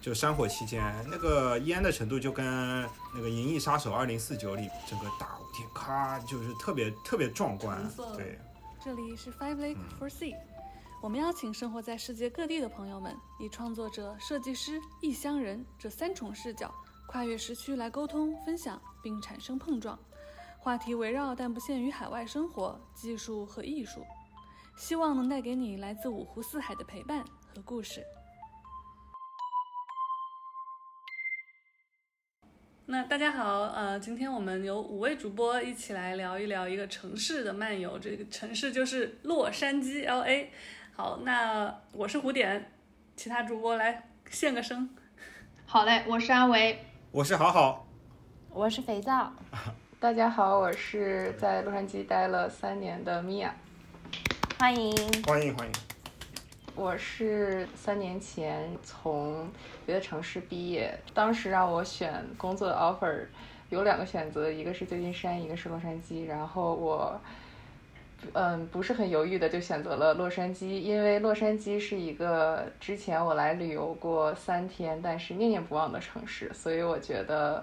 就山火期间，那个烟的程度就跟那个《银翼杀手二零四九》里整个大雾天，咔，就是特别特别壮观。对，这里是 Five Lake for Sea，我们邀请生活在世界各地的朋友们，以创作者、设计师、异乡人这三重视角，跨越时区来沟通、分享，并产生碰撞。话题围绕但不限于海外生活、技术和艺术，希望能带给你来自五湖四海的陪伴和故事。那大家好，呃，今天我们有五位主播一起来聊一聊一个城市的漫游，这个城市就是洛杉矶 L A。好，那我是胡点，其他主播来献个声。好嘞，我是阿维，我是好好，我是肥皂。大家好，我是在洛杉矶待了三年的米娅，欢迎欢迎欢迎。我是三年前从别的城市毕业，当时让我选工作的 offer 有两个选择，一个是旧金山，一个是洛杉矶。然后我，嗯，不是很犹豫的就选择了洛杉矶，因为洛杉矶是一个之前我来旅游过三天，但是念念不忘的城市，所以我觉得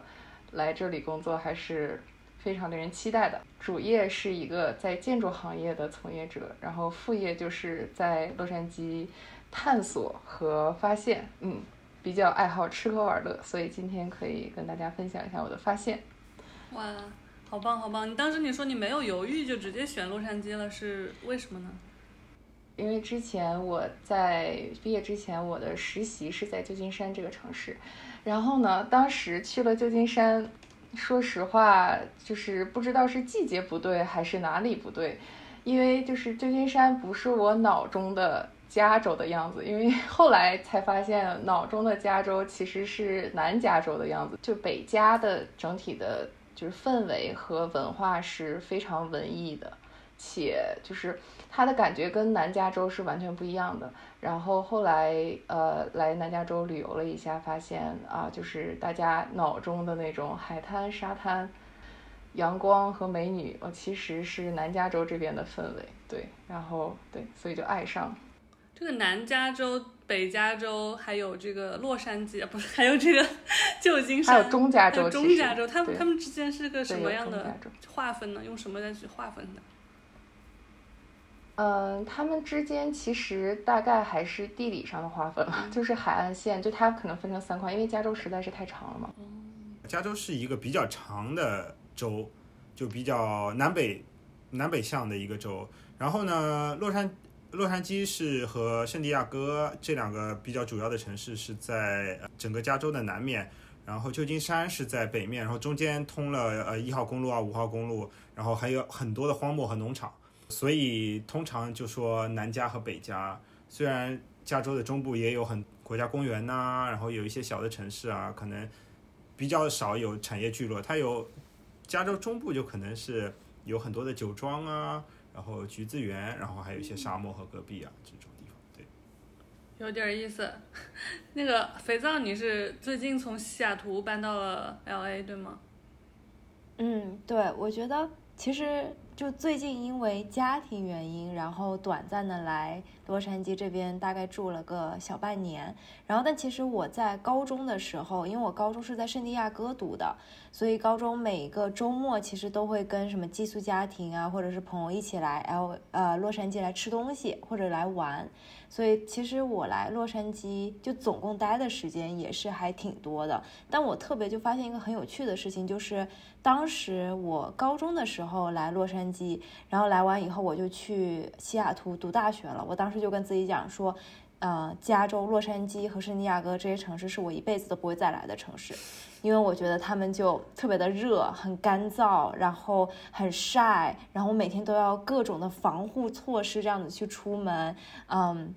来这里工作还是。非常令人期待的主业是一个在建筑行业的从业者，然后副业就是在洛杉矶探索和发现，嗯，比较爱好吃喝玩乐，所以今天可以跟大家分享一下我的发现。哇，好棒好棒！你当时你说你没有犹豫就直接选洛杉矶了，是为什么呢？因为之前我在毕业之前，我的实习是在旧金山这个城市，然后呢，当时去了旧金山。说实话，就是不知道是季节不对还是哪里不对，因为就是旧金山不是我脑中的加州的样子，因为 后来才发现脑中的加州其实是南加州的样子，就北加的整体的，就是氛围和文化是非常文艺的，且就是它的感觉跟南加州是完全不一样的。然后后来，呃，来南加州旅游了一下，发现啊，就是大家脑中的那种海滩、沙滩、阳光和美女，我其实是南加州这边的氛围，对，然后对，所以就爱上。这个南加州、北加州，还有这个洛杉矶，不是，还有这个旧金山，还有中加州，中加州，他们他们之间是个什么样的划分呢？用什么来去划分的？嗯，他们之间其实大概还是地理上的划分，就是海岸线，就它可能分成三块，因为加州实在是太长了嘛。加州是一个比较长的州，就比较南北南北向的一个州。然后呢，洛杉洛杉矶是和圣地亚哥这两个比较主要的城市是在整个加州的南面，然后旧金山是在北面，然后中间通了呃一号公路啊五号公路，然后还有很多的荒漠和农场。所以通常就说南加和北加，虽然加州的中部也有很国家公园呐，然后有一些小的城市啊，可能比较少有产业聚落。它有加州中部就可能是有很多的酒庄啊，然后橘子园，然后还有一些沙漠和戈壁啊这种地方。对，有点意思。那个肥皂，你是最近从西雅图搬到了 L A 对吗？嗯，对，我觉得其实。就最近因为家庭原因，然后短暂的来洛杉矶这边，大概住了个小半年。然后，但其实我在高中的时候，因为我高中是在圣地亚哥读的，所以高中每个周末其实都会跟什么寄宿家庭啊，或者是朋友一起来 L 呃洛杉矶来吃东西或者来玩。所以其实我来洛杉矶就总共待的时间也是还挺多的。但我特别就发现一个很有趣的事情，就是当时我高中的时候来洛杉。矶，然后来完以后，我就去西雅图读大学了。我当时就跟自己讲说，呃，加州洛杉矶和圣地亚哥这些城市是我一辈子都不会再来的城市，因为我觉得他们就特别的热，很干燥，然后很晒，然后我每天都要各种的防护措施这样子去出门，嗯，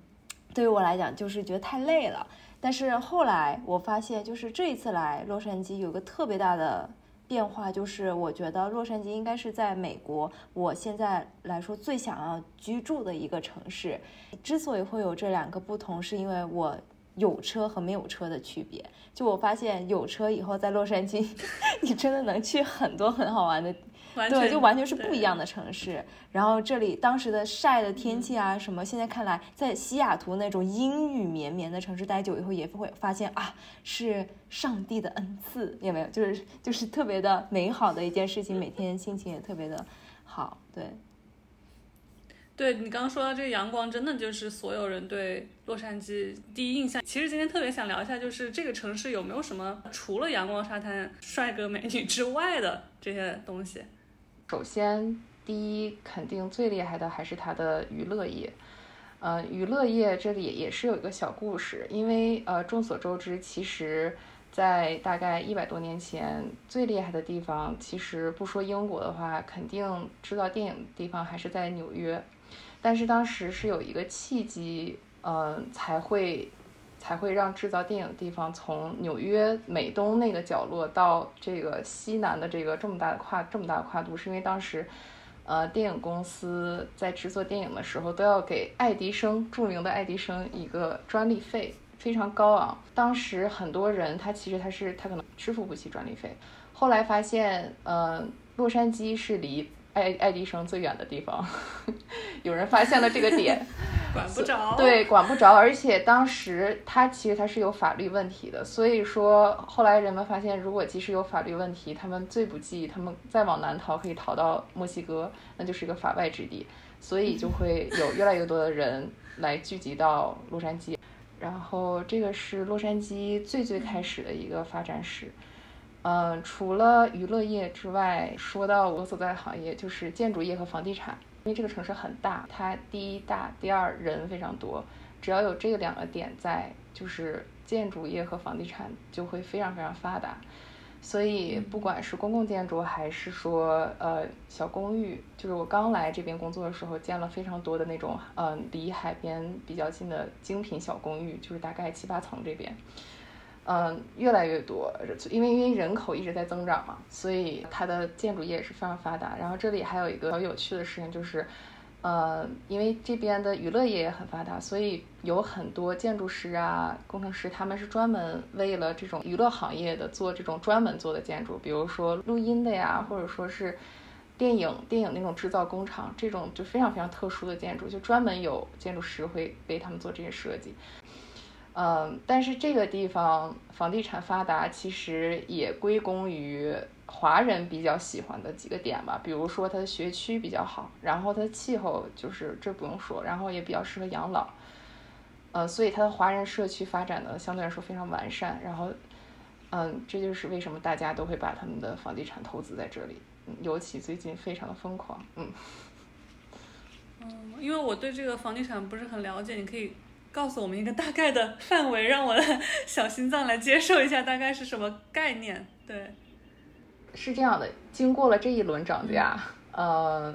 对于我来讲就是觉得太累了。但是后来我发现，就是这一次来洛杉矶有个特别大的。变化就是，我觉得洛杉矶应该是在美国，我现在来说最想要居住的一个城市。之所以会有这两个不同，是因为我有车和没有车的区别。就我发现有车以后，在洛杉矶，你真的能去很多很好玩的对，就完全是不一样的城市。然后这里当时的晒的天气啊，什么，现在看来，在西雅图那种阴雨绵绵的城市待久以后，也会发现啊，是上帝的恩赐，有没有？就是就是特别的美好的一件事情，每天心情也特别的好，对。对你刚刚说到这个阳光，真的就是所有人对洛杉矶第一印象。其实今天特别想聊一下，就是这个城市有没有什么除了阳光、沙滩、帅哥美女之外的这些东西。首先，第一肯定最厉害的还是它的娱乐业。呃，娱乐业这里也是有一个小故事，因为呃众所周知，其实，在大概一百多年前，最厉害的地方，其实不说英国的话，肯定知道电影的地方还是在纽约。但是当时是有一个契机，嗯，才会才会让制造电影的地方从纽约美东那个角落到这个西南的这个这么大的跨这么大的跨度，是因为当时，呃，电影公司在制作电影的时候都要给爱迪生著名的爱迪生一个专利费，非常高昂。当时很多人他其实他是他可能支付不起专利费，后来发现，呃，洛杉矶是离。爱爱迪生最远的地方，有人发现了这个点，管不着。对，管不着。而且当时他其实他是有法律问题的，所以说后来人们发现，如果即使有法律问题，他们最不济，他们再往南逃可以逃到墨西哥，那就是一个法外之地，所以就会有越来越多的人来聚集到洛杉矶。然后这个是洛杉矶最最开始的一个发展史。嗯，除了娱乐业之外，说到我所在的行业，就是建筑业和房地产。因为这个城市很大，它第一大，第二人非常多。只要有这两个点在，就是建筑业和房地产就会非常非常发达。所以，不管是公共建筑还是说呃小公寓，就是我刚来这边工作的时候，建了非常多的那种嗯离海边比较近的精品小公寓，就是大概七八层这边。嗯，越来越多，因为因为人口一直在增长嘛，所以它的建筑业也是非常发达。然后这里还有一个比较有趣的事情，就是，呃，因为这边的娱乐业也很发达，所以有很多建筑师啊、工程师，他们是专门为了这种娱乐行业的做这种专门做的建筑，比如说录音的呀，或者说是电影电影那种制造工厂，这种就非常非常特殊的建筑，就专门有建筑师会为他们做这些设计。嗯，但是这个地方房地产发达，其实也归功于华人比较喜欢的几个点吧。比如说它的学区比较好，然后它的气候就是这不用说，然后也比较适合养老。呃，所以它的华人社区发展的相对来说非常完善。然后，嗯，这就是为什么大家都会把他们的房地产投资在这里，尤其最近非常的疯狂。嗯，嗯，因为我对这个房地产不是很了解，你可以。告诉我们一个大概的范围，让我的小心脏来接受一下，大概是什么概念？对，是这样的，经过了这一轮涨价，呃，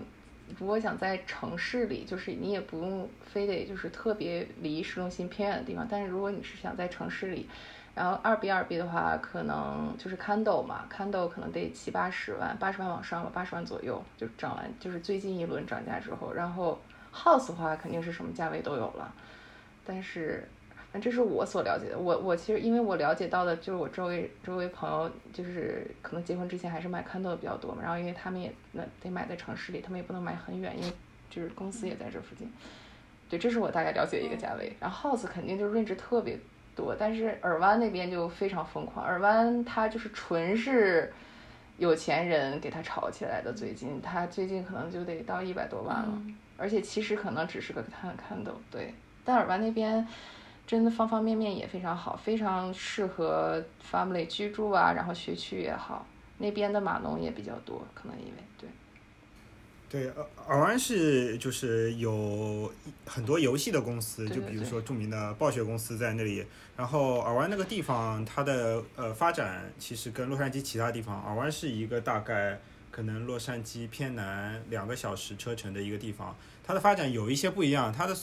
如果想在城市里，就是你也不用非得就是特别离市中心偏远的地方，但是如果你是想在城市里，然后二 B 二 B 的话，可能就是 Candle 嘛，Candle 可能得七八十万，八十万往上吧，八十万左右就涨完，就是最近一轮涨价之后，然后 house 的话肯定是什么价位都有了。但是，反正这是我所了解的。我我其实因为我了解到的，就是我周围周围朋友，就是可能结婚之前还是买 condo 的比较多嘛。然后因为他们也那得买在城市里，他们也不能买很远，因为就是公司也在这附近。对，这是我大概了解一个价位。然后 house 肯定就 range 特别多，但是尔湾那边就非常疯狂。尔湾它就是纯是有钱人给它炒起来的。最近它最近可能就得到一百多万了，而且其实可能只是个看 condo。对。但尔湾那边真的方方面面也非常好，非常适合 family 居住啊，然后学区也好，那边的码农也比较多，可能因为对。对，尔尔湾是就是有很多游戏的公司，就比如说著名的暴雪公司在那里。然后尔湾那个地方，它的呃发展其实跟洛杉矶其他地方，尔湾是一个大概可能洛杉矶偏南两个小时车程的一个地方，它的发展有一些不一样，它的。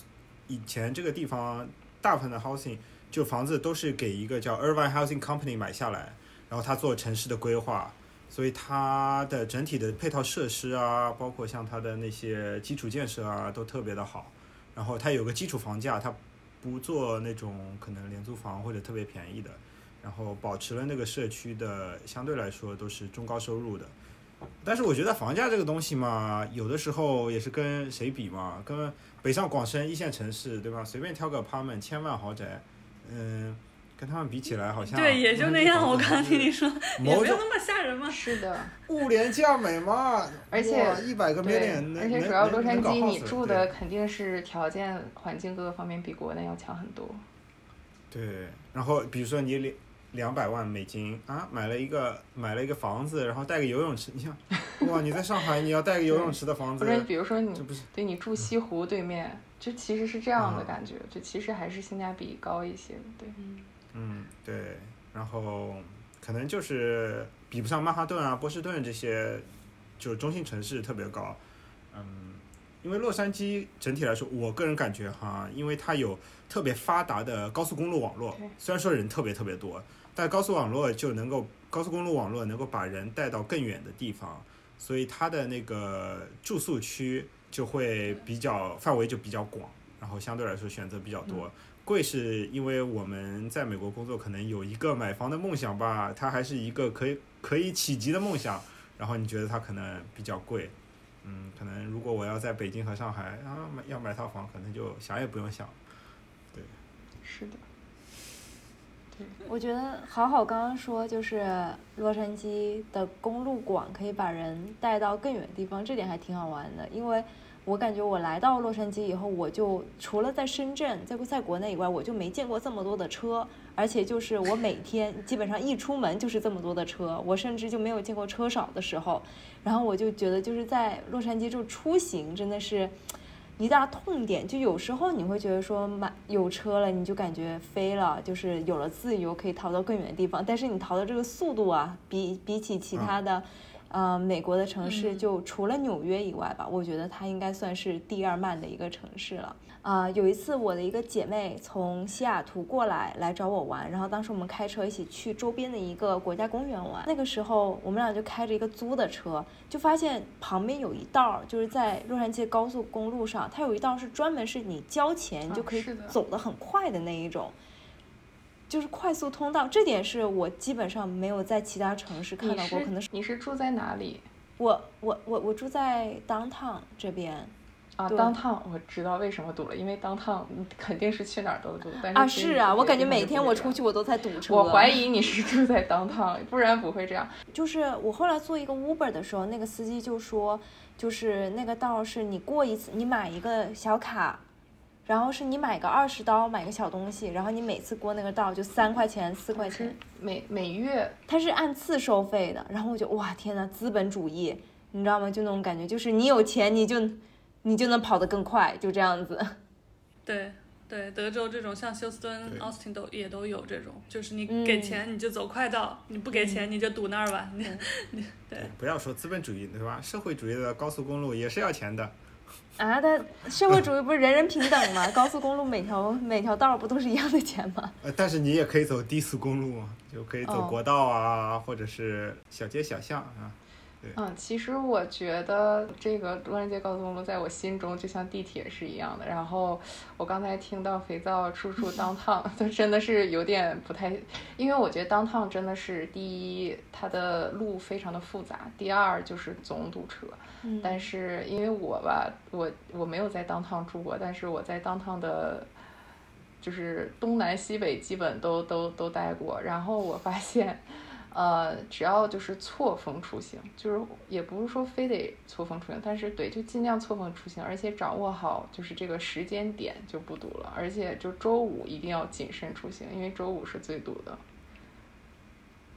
以前这个地方大部分的 housing 就房子都是给一个叫 Irvine Housing Company 买下来，然后他做城市的规划，所以它的整体的配套设施啊，包括像它的那些基础建设啊，都特别的好。然后它有个基础房价，它不做那种可能廉租房或者特别便宜的，然后保持了那个社区的相对来说都是中高收入的。但是我觉得房价这个东西嘛，有的时候也是跟谁比嘛，跟北上广深一线城市对吧？随便挑个 apartment 千万豪宅，嗯，跟他们比起来好像对，也就那样。我刚听你说，也没有那么吓人嘛。是的，物廉价美嘛，而且一百个对 million，而且主要洛杉矶你住的肯定是条件、环境各个方面比国内要强很多。对，然后比如说你两两百万美金啊，买了一个买了一个房子，然后带个游泳池，你想，哇，你在上海你要带个游泳池的房子不是比如说你这不是对你住西湖对面，就其实是这样的嗯感觉，就其实还是性价比高一些的。对，嗯，对，然后可能就是比不上曼哈顿啊、波士顿这些，就是中心城市特别高。嗯，因为洛杉矶整体来说，我个人感觉哈，因为它有特别发达的高速公路网络，虽然说人特别特别多，但高速网络就能够高速公路网络能够把人带到更远的地方，所以它的那个住宿区就会比较范围就比较广，然后相对来说选择比较多。贵是因为我们在美国工作，可能有一个买房的梦想吧，它还是一个可以可以企及的梦想，然后你觉得它可能比较贵，嗯，可能如果我要在北京和上海啊买要买套房，可能就想也不用想，对是的。我觉得好好刚刚说，就是洛杉矶的公路广可以把人带到更远的地方，这点还挺好玩的。因为我感觉我来到洛杉矶以后，我就除了在深圳，在在国内以外，我就没见过这么多的车，而且就是我每天基本上一出门就是这么多的车，我甚至就没有见过车少的时候。然后我就觉得就是在洛杉矶就出行真的是。一大痛点，就有时候你会觉得说买有车了，你就感觉飞了，就是有了自由，可以逃到更远的地方。但是你逃的这个速度啊，比比起其他的，呃，美国的城市，嗯就除了纽约以外吧，我觉得它应该算是第二慢的一个城市了。啊、有一次我的一个姐妹从西雅图过来来找我玩，然后当时我们开车一起去周边的一个国家公园玩。那个时候我们俩就开着一个租的车，就发现旁边有一道儿，就是在洛杉矶高速公路上，它有一道是专门是你交钱啊就可以走得很快的那一种。就是快速通道，这点是我基本上没有在其他城市看到过，可能是你是住在哪里我我我我住在 downtown 这边，啊？，downtown 我知道为什么堵了，因为当趟 肯定是去哪儿都堵。但是啊，是啊，我感觉每天我出去我都在堵车。我怀疑你是住在 downtown，，不然不会这样。就是我后来做一个 Uber 的时候，那个司机就说，就是那个道是你过一次，你买一个小卡，然后是你买个二十刀买个小东西，然后你每次过那个道就三块钱四块钱，每每月它是按次收费的。然后我就哇天呐，资本主义，你知道吗？就那种感觉，就是你有钱你就你就能跑得更快，就这样子。对对，德州这种像休斯敦、对奥斯汀都也都有这种，就是你嗯给钱你就走快道，你不给钱你就堵那儿吧。你 你对不要说资本主义对吧？社会主义的高速公路也是要钱的，啊，但社会主义不是人人平等吗？高速公路每条每条道不都是一样的钱吗？呃，但是你也可以走低速公路嘛，就可以走哦国道啊，或者是小街小巷啊。嗯，其实我觉得这个洛杉矶高速公路在我心中就像地铁是一样的。然后我刚才听到肥皂处处当 趟，就真的是有点不太，因为我觉得当趟真的是第一，它的路非常的复杂；第二就是总堵车。嗯但是因为我吧，我我没有在当趟住过，但是我在当趟的，就是东南西北基本都都都待过。然后我发现，呃，只要就是错峰出行，就是也不是说非得错峰出行，但是对，就尽量错峰出行，而且掌握好就是这个时间点就不堵了。而且就周五一定要谨慎出行，因为周五是最堵的。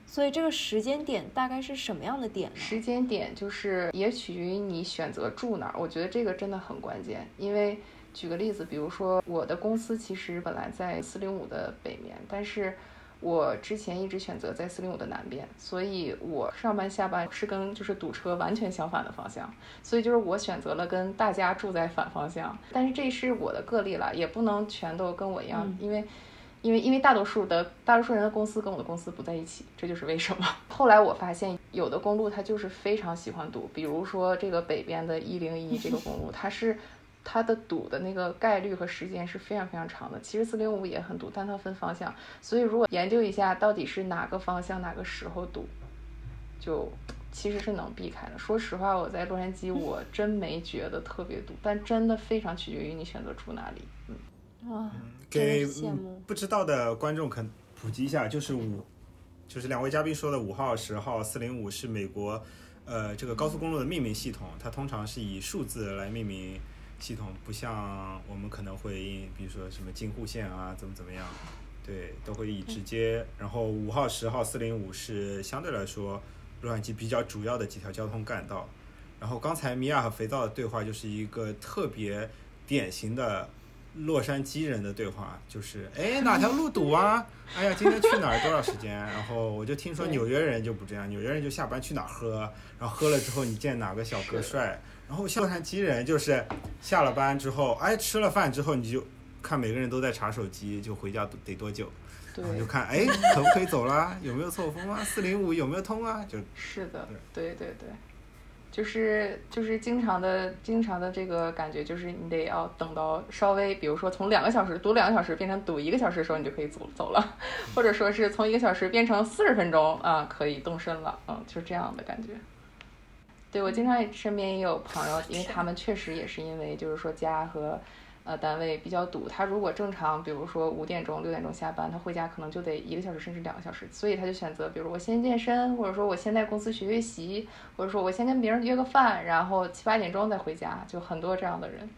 所以这个时间点大概是什么样的点呢？时间点就是也取决于你选择住哪儿，我觉得这个真的很关键。因为举个例子，比如说我的公司其实本来在四零五的北面，但是我之前一直选择在四零五的南边，所以我上班下班是跟就是堵车完全相反的方向，所以就是我选择了跟大家住在反方向。但是这是我的个例了，也不能全都跟我一样，嗯因为。因为因为大多数的大多数人的公司跟我的公司不在一起，这就是为什么。后来我发现有的公路它就是非常喜欢堵，比如说这个北边的一零一这个公路，它是它的堵的那个概率和时间是非常非常长的。其实四零五也很堵，但它分方向，所以如果研究一下到底是哪个方向哪个时候堵，就其实是能避开的。说实话，我在洛杉矶 我真没觉得特别堵，但真的非常取决于你选择住哪里。嗯，哇，给羡慕不知道的观众可普及一下，就是五，就是两位嘉宾说的五号、十号、四零五是美国，呃，这个高速公路的命名系统，它通常是以数字来命名系统，不像我们可能会，比如说什么京沪线啊，怎么怎么样，对，都会以直接。然后五号、十号、四零五是相对来说洛杉矶比较主要的几条交通干道。然后刚才米娅和肥皂的对话就是一个特别典型的洛杉矶人的对话，就是哎哪条路堵啊？哎呀今天去哪儿多少时间？然后我就听说纽约人就不这样，纽约人就下班去哪儿喝，然后喝了之后你见哪个小哥帅，然后像洛杉矶人就是下了班之后，哎吃了饭之后你就看每个人都在查手机，就回家得多久？对然后就看哎可不可以走啦？有没有错峰啊？四零五有没有通啊？就是的，对对对，就是就是经常的经常的这个感觉，就是你得要等到稍微，比如说从两个小时堵两个小时变成堵一个小时的时候，你就可以走走了，或者说是从一个小时变成四十分钟啊，可以动身了，嗯，就是这样的感觉。对我经常也身边也有朋友，因为他们确实也是因为就是说家和呃单位比较堵，他如果正常比如说五点钟六点钟下班，他回家可能就得一个小时甚至两个小时，所以他就选择比如我先健身，或者说我先在公司学学习，或者说我先跟别人约个饭，然后七八点钟再回家，就很多这样的人。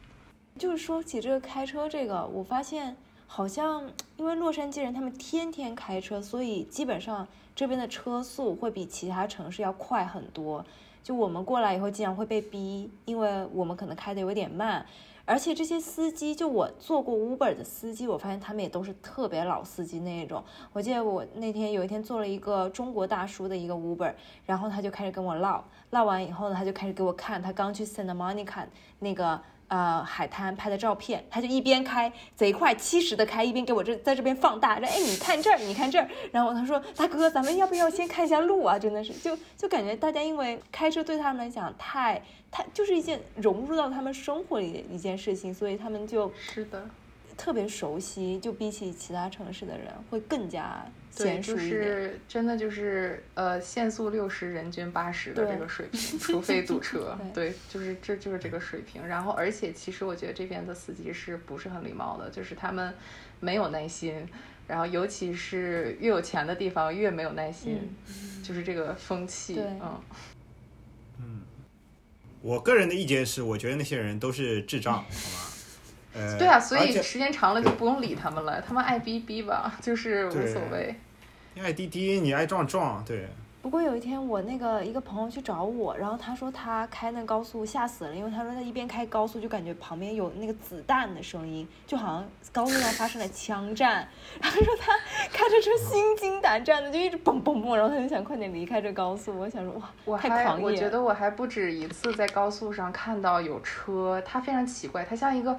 就是说起这个开车这个，我发现好像因为洛杉矶人他们天天开车，所以基本上这边的车速会比其他城市要快很多。就我们过来以后，经常会被逼，因为我们可能开的有点慢。而且这些司机，就我做过 Uber 的司机，我发现他们也都是特别老司机那一种。我记得我那天有一天做了一个中国大叔的一个 Uber，然后他就开始跟我唠，唠完以后呢，他就开始给我看他刚去 Santa Monica 那个呃海滩拍的照片，他就一边开贼快七十的开，一边给我这在这边放大，说哎你看这儿，你看这儿，然后他说大哥，咱们要不要先看一下路啊？真的是，就就感觉大家因为开车对他们来讲太太就是一件融入到他们生活里的一件事情，所以他们就是的，特别熟悉，就比起其他城市的人会更加娴熟一点。是真的就是呃限速六十，人均八十的这个水平，除非堵车。对对，就是这就是这个水平。然后而且其实我觉得这边的司机是不是很礼貌的，就是他们没有耐心。然后，尤其是越有钱的地方越没有耐心，就是这个风气，嗯嗯，我个人的意见是，我觉得那些人都是智障，好吗？呃，对啊，所以时间长了就不用理他们了，他们爱逼逼吧，就是无所谓。你爱滴滴，你爱撞撞，对，不过有一天我那个一个朋友去找我，然后他说他开那高速吓死了，因为他说他一边开高速就感觉旁边有那个子弹的声音，就好像高速上发生了枪战。然后说他开着车心惊胆战的，就一直嘣嘣嘣，然后他就想快点离开这高速。我想说哇，我还太狂野了。我觉得我还不止一次在高速上看到有车，它非常奇怪，它像一个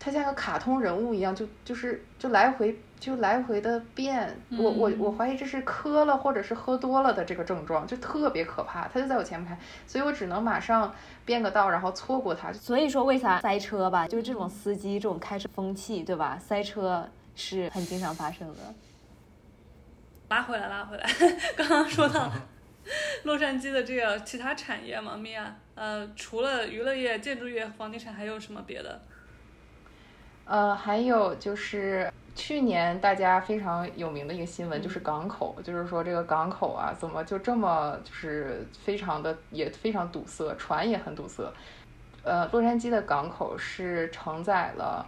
它像个卡通人物一样，就就是就来回就来回的变。我我我怀疑这是磕了或者是喝多了的这个症状，就特别可怕。他就在我前面开，所以我只能马上变个道，然后错过他。所以说为啥塞车吧？就是这种司机这种开车风气，对吧？塞车是很经常发生的。拉回来，拉回来。刚刚说到 洛杉矶的这个其他产业嘛，米娅，呃，除了娱乐业、建筑业、房地产，还有什么别的？呃，还有就是去年大家非常有名的一个新闻，就是港口，就是说这个港口啊，怎么就这么就是非常的也非常堵塞，船也很堵塞。呃，洛杉矶的港口是承载了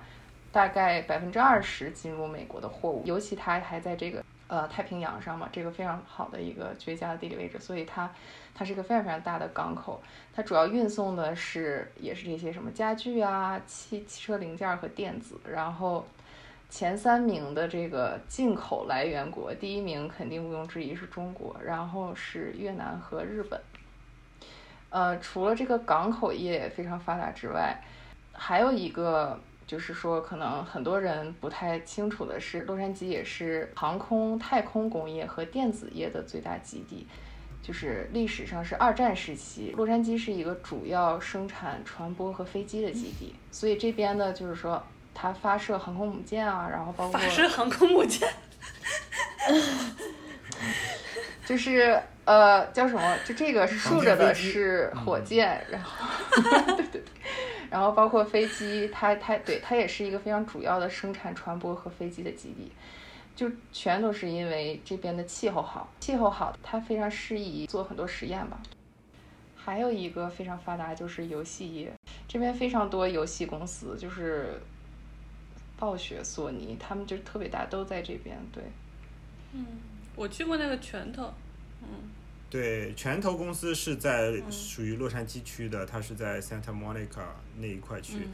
大概百分之二十进入美国的货物，尤其它还在这个呃太平洋上嘛，这个非常好的一个绝佳的地理位置，所以它它是一个非常非常大的港口。它主要运送的是也是这些什么家具啊、汽汽车零件和电子，然后前三名的这个进口来源国，第一名肯定毋庸置疑是中国，然后是越南和日本。呃，除了这个港口业非常发达之外，还有一个就是说，可能很多人不太清楚的是，洛杉矶也是航空、太空工业和电子业的最大基地。就是历史上是二战时期，洛杉矶是一个主要生产船舶和飞机的基地，所以这边呢，就是说它发射航空母舰啊，然后包括发射航空母舰，就是呃叫什么？就这个竖着的是火箭，然后对 对 对，然后包括飞机，它它对它也是一个非常主要的生产船舶和飞机的基地，就全都是因为这边的气候好，气候好，它非常适宜做很多实验吧。还有一个非常发达就是游戏业，这边非常多游戏公司，就是暴雪、索尼，他们就特别大，都在这边。对，嗯，我去过那个拳头，嗯，对，拳头公司是在属于洛杉矶区的，它是在 Santa Monica 那一块区，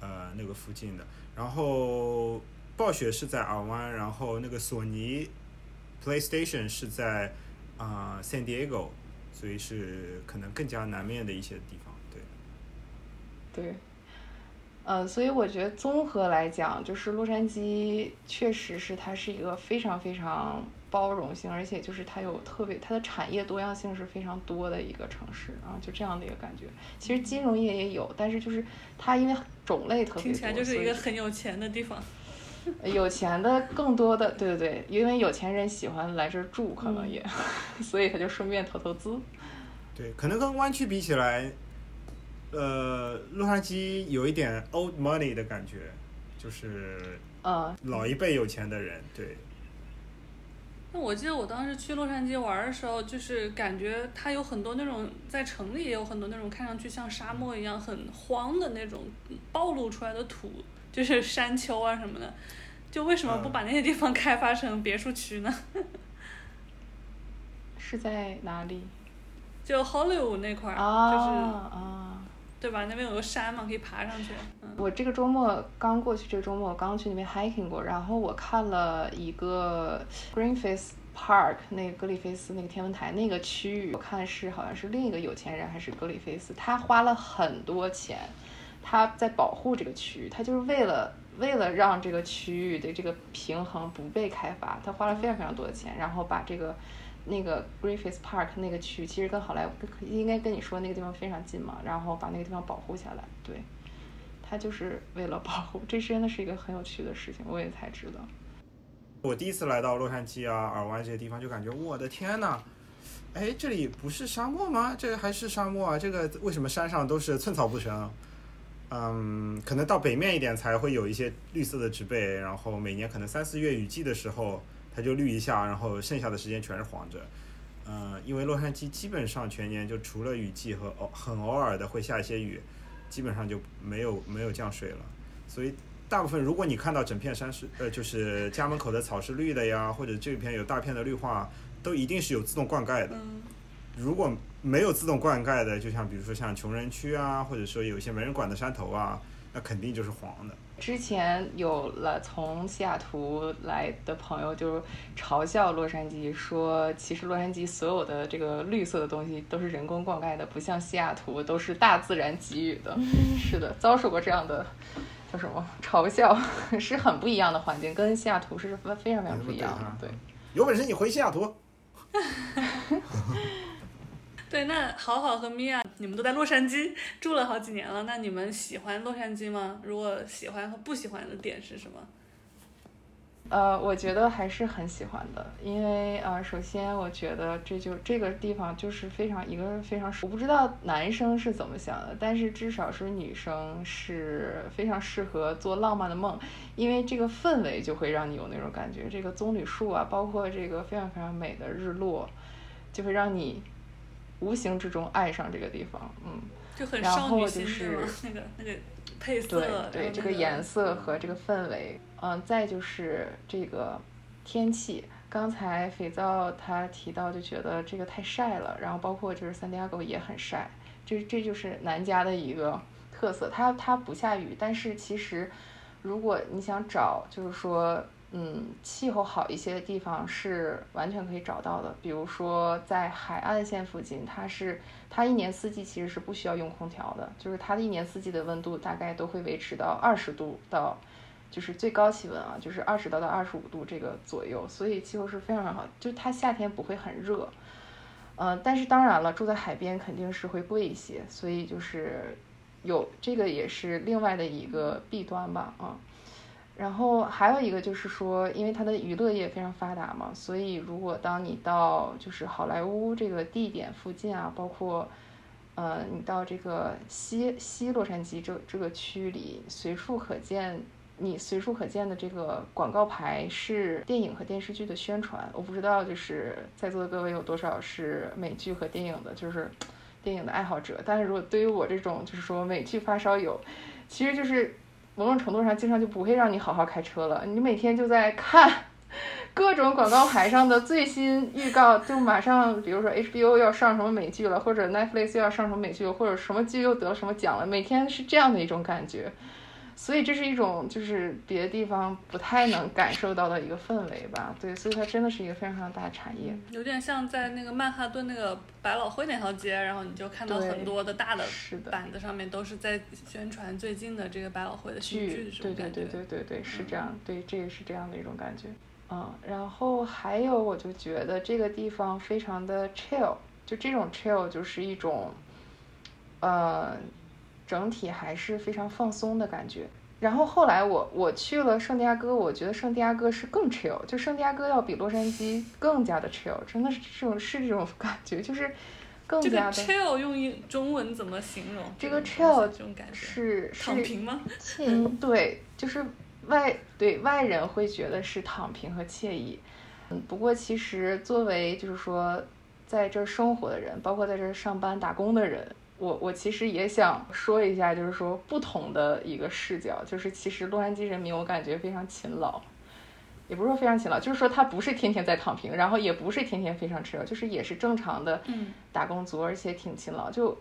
呃，那个附近的。然后暴雪是在尔湾，然后那个索尼 PlayStation 是在啊 San Diego。所以是可能更加南面的一些地方，对。对，呃，所以我觉得综合来讲，就是洛杉矶确实是它是一个非常非常包容性，而且就是它有特别它的产业多样性是非常多的一个城市啊，就这样的一个感觉。其实金融业也有，但是就是它因为种类特别多，听起来就是一个很有钱的地方。有钱的更多的，对对对，因为有钱人喜欢来这儿住，可能也，所以他就顺便投投资。对，可能跟湾区比起来，呃，洛杉矶有一点 old money 的感觉，就是，呃，老一辈有钱的人，对。那我记得我当时去洛杉矶玩的时候，就是感觉它有很多那种在城里也有很多那种看上去像沙漠一样很荒的那种暴露出来的土。就是山丘啊什么的，就为什么不把那些地方开发成别墅区呢？是在哪里？就 Hollywood 那块儿，就是啊，对吧？那边有个山嘛，可以爬上去。我这个周末刚过去，这个周末我刚去那边 hiking 过，然后我看了一个 Greenface Park，那个格里菲斯那个天文台那个区域，我看是好像是另一个有钱人还是格里菲斯，他花了很多钱。他在保护这个区域，他就是为了为了让这个区域的这个平衡不被开发，他花了非常非常多的钱，然后把这个那个 Griffith Park 那个区，其实跟好莱坞应该跟你说那个地方非常近嘛，然后把那个地方保护下来。对，他就是为了保护，这真的是一个很有趣的事情，我也才知道。我第一次来到洛杉矶啊、尔湾这些地方，就感觉我的天呐，哎，这里不是沙漠吗？这个还是沙漠啊？这个为什么山上都是寸草不生？嗯，可能到北面一点才会有一些绿色的植被，然后每年可能三四月雨季的时候它就绿一下，然后剩下的时间全是黄着。嗯，因为洛杉矶基本上全年就除了雨季和偶很偶尔的会下一些雨，基本上就没有没有降水了。所以大部分如果你看到整片山是呃就是家门口的草是绿的呀，或者这片有大片的绿化，都一定是有自动灌溉的。如果没有自动灌溉的，就像比如说像穷人区啊，或者说有一些没人管的山头啊，那肯定就是黄的。之前有了从西雅图来的朋友就嘲笑洛杉矶，说其实洛杉矶所有的这个绿色的东西都是人工灌溉的，不像西雅图都是大自然给予的。是的，遭受过这样的叫什么嘲笑，是很不一样的环境，跟西雅图是非非常非常不一样的。对，有本事你回西雅图。对，那好好和米娅，你们都在洛杉矶住了好几年了，那你们喜欢洛杉矶吗？如果喜欢和不喜欢的点是什么？呃，我觉得还是很喜欢的，因为呃，首先我觉得这就这个地方就是非常一个非常，我不知道男生是怎么想的，但是至少是女生是非常适合做浪漫的梦，因为这个氛围就会让你有那种感觉，这个棕榈树啊，包括这个非常非常美的日落，就会让你。无形之中爱上这个地方，嗯，就很少女心 那个那个配色，对对，这个颜色和这个氛围，嗯，再就是这个天气。刚才肥皂他提到就觉得这个太晒了，然后包括就是三迪亚狗也很晒，这这就是南加的一个特色。它它不下雨，但是其实如果你想找，就是说。嗯，气候好一些的地方是完全可以找到的。比如说在海岸线附近，它是它一年四季其实是不需要用空调的，就是它的一年四季的温度大概都会维持到二十度到，就是最高气温啊，就是二十到到二十五度这个左右，所以气候是非常好。就它夏天不会很热，嗯，但是当然了，住在海边肯定是会贵一些，所以就是有这个也是另外的一个弊端吧，啊。然后还有一个就是说，因为它的娱乐业非常发达嘛，所以如果当你到就是好莱坞这个地点附近啊，包括呃你到这个西西洛杉矶这这个区里，随处可见你随处可见的这个广告牌是电影和电视剧的宣传。我不知道就是在座的各位有多少是美剧和电影的，就是电影的爱好者。但是如果对于我这种就是说美剧发烧友，其实就是。某种程度上，经常就不会让你好好开车了。你每天就在看 各种广告牌上的最新预告，就马上，比如说 HBO 要上什么美剧了，或者 Netflix 要上什么美剧，或者什么剧又得了什么奖了，每天是这样的一种感觉。所以这是一种就是别的地方不太能感受到的一个氛围吧，对，所以它真的是一个非常非常大的产业，有点像在那个曼哈顿那个百老汇那条街，然后你就看到很多的大的板子上面都是在宣传最近的这个百老汇的新剧，对对对对对对，是这样，对，这也是这样的一种感觉，嗯，然后还有我就觉得这个地方非常的 chill，就这种 chill 就是一种，呃。整体还是非常放松的感觉。然后后来我我去了圣地亚哥，我觉得圣地亚哥是更 chill，就圣地亚哥要比洛杉矶更加的 chill，真的是这种是这种 感觉，就是更加的。chill 用英中文怎么形容？这个 chill 这种感觉是躺平吗？嗯，对，就是外对外人会觉得是躺平和惬意。嗯，不过其实作为就是说在这儿生活的人，包括在这儿上班打工的人。我我其实也想说一下，就是说不同的一个视角，就是其实洛杉矶人民我感觉非常勤劳，也不是说非常勤劳，就是说他不是天天在躺平，然后也不是天天非常吃，就是也是正常的打工族，而且挺勤劳。就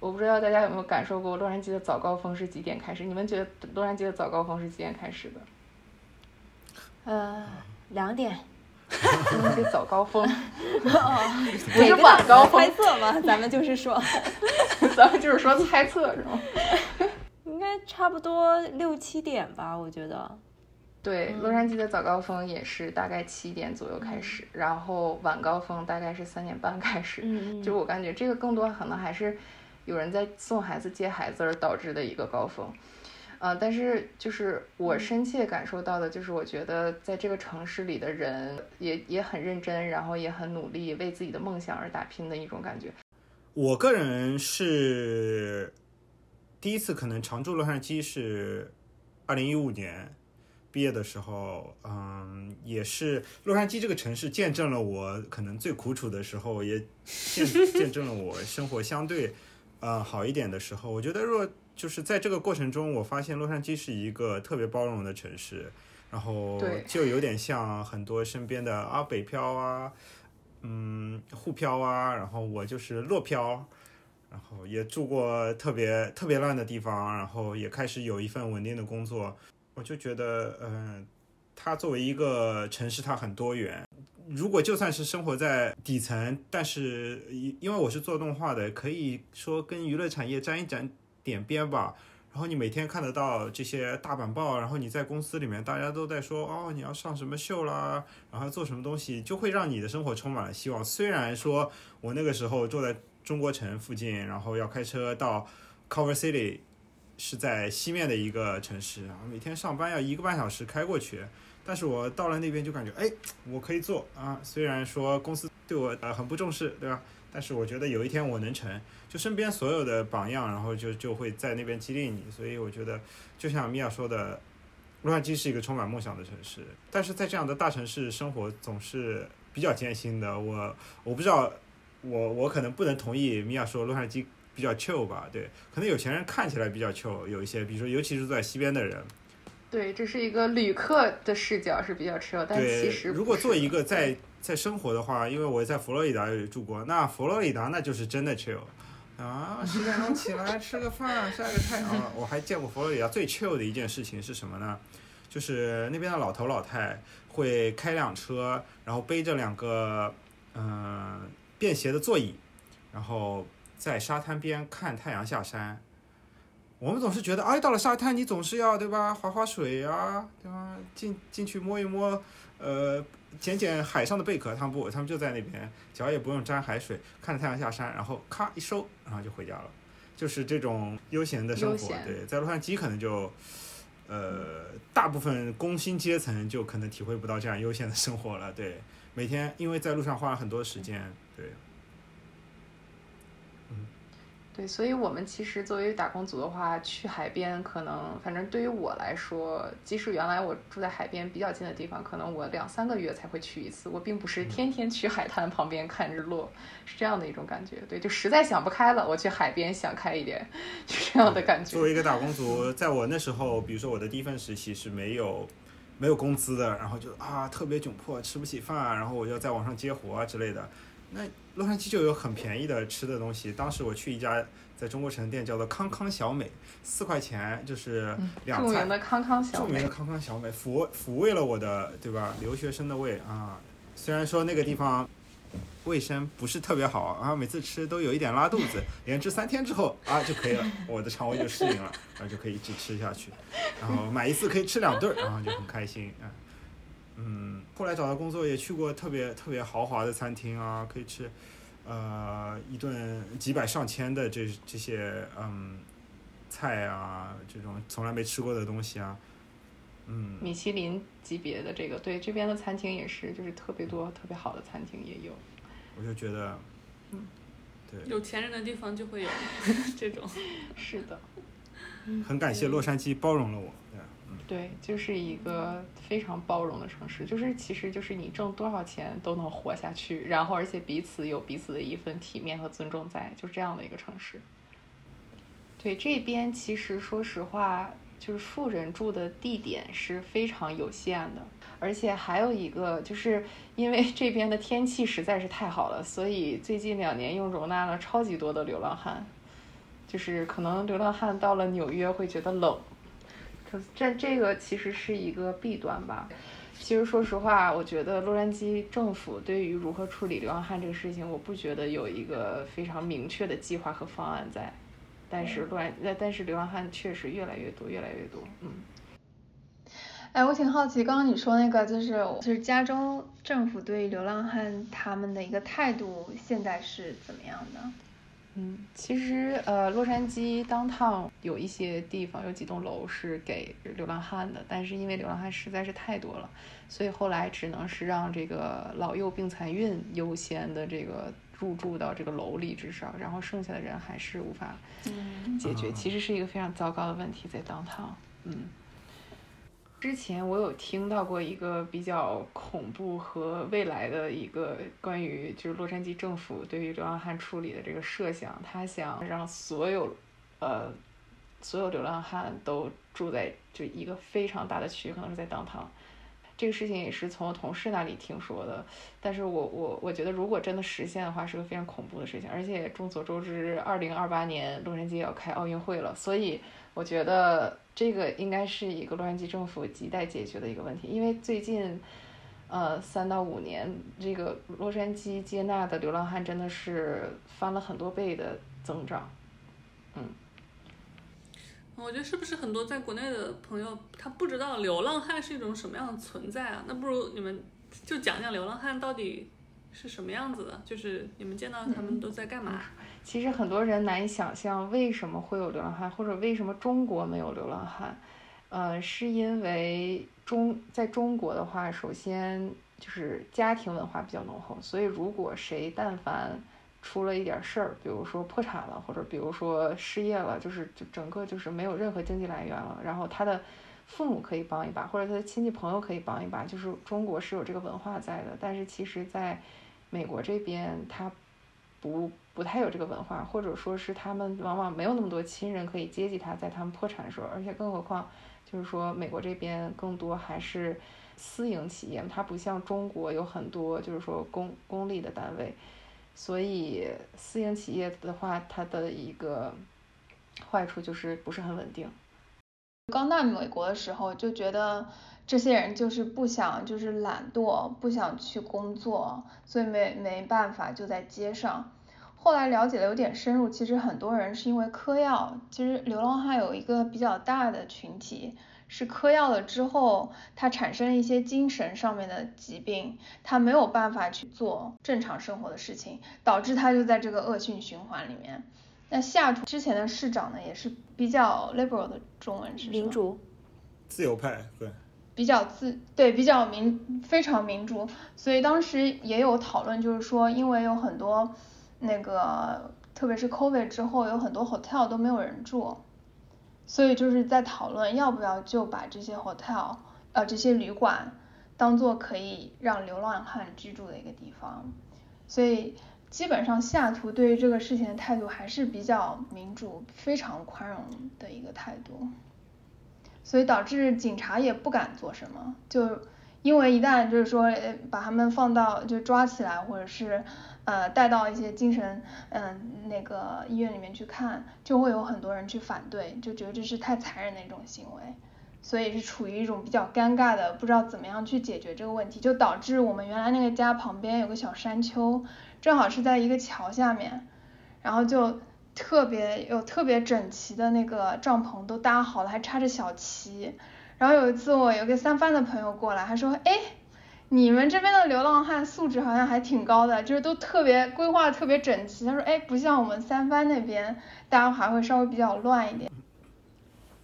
我不知道大家有没有感受过洛杉矶的早高峰是几点开始？你们觉得洛杉矶的早高峰是几点开始的？呃，两点。那是早高峰，不是晚高峰。猜测吗？咱们就是说，咱们就是说猜测是吗？应该差不多六七点吧，我觉得。对，洛杉矶的早高峰也是大概七点左右开始，然后晚高峰大概是三点半开始。嗯就我感觉这个更多可能还是有人在送孩子、接孩子而导致的一个高峰。啊，但是就是我深切感受到的，就是我觉得在这个城市里的人也也很认真，然后也很努力，为自己的梦想而打拼的一种感觉。我个人是第一次可能常驻洛杉矶是二零一五年毕业的时候，嗯，也是洛杉矶这个城市见证了我可能最苦楚的时候，也见见证了我生活相对呃好一点的时候。我觉得若就是在这个过程中，我发现洛杉矶是一个特别包容的城市，然后就有点像很多身边的啊北漂啊，嗯沪漂啊，然后我就是洛漂，然后也住过特别特别烂的地方，然后也开始有一份稳定的工作，我就觉得，嗯，它作为一个城市，它很多元。如果就算是生活在底层，但是因因为我是做动画的，可以说跟娱乐产业沾一沾。点边吧，然后你每天看得到这些大板报，然后你在公司里面，大家都在说哦，你要上什么秀啦，然后做什么东西，就会让你的生活充满了希望。虽然说我那个时候住在中国城附近，然后要开车到 Cover City，是在西面的一个城市啊，每天上班要一个半小时开过去，但是我到了那边就感觉，哎，我可以做啊，虽然说公司对我呃很不重视，对吧？但是我觉得有一天我能成就身边所有的榜样，然后就就会在那边激励你。所以我觉得，就像米娅说的，洛杉矶是一个充满梦想的城市。但是在这样的大城市生活总是比较艰辛的。我我不知道，我我可能不能同意米娅说洛杉矶比较 chill 吧？对，可能有钱人看起来比较 chill，有一些，比如说尤其是在西边的人。对，这是一个旅客的视角是比较 chill，但其实如果做一个在。在生活的话，因为我在佛罗里达也住过，那佛罗里达那就是真的 chill 啊，十点钟起来吃个饭，晒个太阳。我还见过佛罗里达最 chill 的一件事情是什么呢？就是那边的老头老太会开辆车，然后背着两个嗯便携的座椅，然后在沙滩边看太阳下山。我们总是觉得，哎，到了沙滩你总是要对吧，划划水呀，对吧？进进去摸一摸，呃。捡捡海上的贝壳，他们不，他们就在那边，脚也不用沾海水，看着太阳下山，然后咔一收，然后就回家了，就是这种悠闲的生活。对，在洛杉矶可能就呃，大部分工薪阶层就可能体会不到这样悠闲的生活了。对，每天因为在路上花了很多时间，对。对，所以我们其实作为打工族的话，去海边可能，反正对于我来说，即使原来我住在海边比较近的地方，可能我两三个月才会去一次。我并不是天天去海滩旁边看日落，是这样的一种感觉。对，就实在想不开了，我去海边想开一点，就这样的感觉。作为一个打工族，在我那时候，比如说我的第一份实习是没有没有工资的，然后就啊特别窘迫，吃不起饭，然后我就在网上接活啊之类的。那洛杉矶就有很便宜的吃的东西。当时我去一家在中国城店，叫做康康小美，四块钱就是两菜。著名的康康小美。著名的康康小美，抚抚慰了我的对吧留学生的胃啊。虽然说那个地方卫生不是特别好啊，每次吃都有一点拉肚子，连吃三天之后啊就可以了，我的肠胃就适应了，然 后就可以一直吃下去。然后买一次可以吃两顿，然后就很开心啊。嗯，后来找到工作也去过特别特别豪华的餐厅啊，可以吃，呃，一顿几百上千的这这些嗯菜啊，这种从来没吃过的东西啊，嗯。米其林级别的这个，对这边的餐厅也是，就是特别多特别好的餐厅也有。我就觉得，嗯，对，有钱人的地方就会有 这种。是的。很感谢洛杉矶包容了我。对，就是一个非常包容的城市，就是其实就是你挣多少钱都能活下去，然后而且彼此有彼此的一份体面和尊重在，就是这样的一个城市。对这边其实说实话，就是富人住的地点是非常有限的，而且还有一个就是因为这边的天气实在是太好了，所以最近两年又容纳了超级多的流浪汉，就是可能流浪汉到了纽约会觉得冷。这这个其实是一个弊端吧。其实说实话，我觉得洛杉矶政府对于如何处理流浪汉这个事情，我不觉得有一个非常明确的计划和方案在。但是乱，但是流浪汉确实越来越多，越来越多。嗯。哎，我挺好奇，刚刚你说那个，就是就是加州政府对流浪汉他们的一个态度，现在是怎么样的？嗯，其实呃，洛杉矶当趟有一些地方有几栋楼是给流浪汉的，但是因为流浪汉实在是太多了，所以后来只能是让这个老幼病残孕优先的这个入住到这个楼里，至少，然后剩下的人还是无法解决，其实是一个非常糟糕的问题在当趟，嗯。之前我有听到过一个比较恐怖和未来的一个关于就是洛杉矶政府对于流浪汉处理的这个设想，他想让所有，呃，所有流浪汉都住在就一个非常大的区，可能是在当堂。这个事情也是从同事那里听说的，但是我我我觉得如果真的实现的话，是个非常恐怖的事情。而且众所周知，二零二八年洛杉矶要开奥运会了，所以我觉得。这个应该是一个洛杉矶政府亟待解决的一个问题，因为最近，呃，三到五年，这个洛杉矶接纳的流浪汉真的是翻了很多倍的增长，嗯。我觉得是不是很多在国内的朋友他不知道流浪汉是一种什么样的存在啊？那不如你们就讲讲流浪汉到底是什么样子的，就是你们见到他们都在干嘛？其实很多人难以想象为什么会有流浪汉，或者为什么中国没有流浪汉。呃，是因为中在中国的话，首先就是家庭文化比较浓厚，所以如果谁但凡出了一点事儿，比如说破产了，或者比如说失业了，就是就整个就是没有任何经济来源了，然后他的父母可以帮一把，或者他的亲戚朋友可以帮一把，就是中国是有这个文化在的。但是其实在美国这边，他不。不太有这个文化，或者说是他们往往没有那么多亲人可以接济他，在他们破产的时候，而且更何况就是说美国这边更多还是私营企业，它不像中国有很多就是说公公立的单位，所以私营企业的话，它的一个坏处就是不是很稳定。刚到美国的时候就觉得这些人就是不想就是懒惰，不想去工作，所以没没办法就在街上。后来了解的有点深入，其实很多人是因为嗑药。其实流浪汉有一个比较大的群体是嗑药了之后，他产生了一些精神上面的疾病，他没有办法去做正常生活的事情，导致他就在这个恶性循环里面。那西雅图之前的市长呢，也是比较 liberal 的中文是民主，自由派，对，比较自对比较民非常民主，所以当时也有讨论，就是说，因为有很多那个，特别是 COVID 之后，有很多 hotel 都没有人住，所以就是在讨论要不要就把这些 hotel，呃，这些旅馆当做可以让流浪汉居住的一个地方，所以基本上西雅图对于这个事情的态度还是比较民主、非常宽容的一个态度。所以导致警察也不敢做什么，就因为一旦就是说把他们放到就抓起来，或者是呃带到一些精神嗯那个医院里面去看，就会有很多人去反对，就觉得这是太残忍的一种行为，所以是处于一种比较尴尬的，不知道怎么样去解决这个问题，就导致我们原来那个家旁边有个小山丘，正好是在一个桥下面，然后就。特别有特别整齐的那个帐篷都搭好了，还插着小旗。然后有一次我有个三藩的朋友过来，他说：“哎，你们这边的流浪汉素质好像还挺高的，就是都特别规划特别整齐。”他说：“哎，不像我们三藩那边，大家还会稍微比较乱一点。”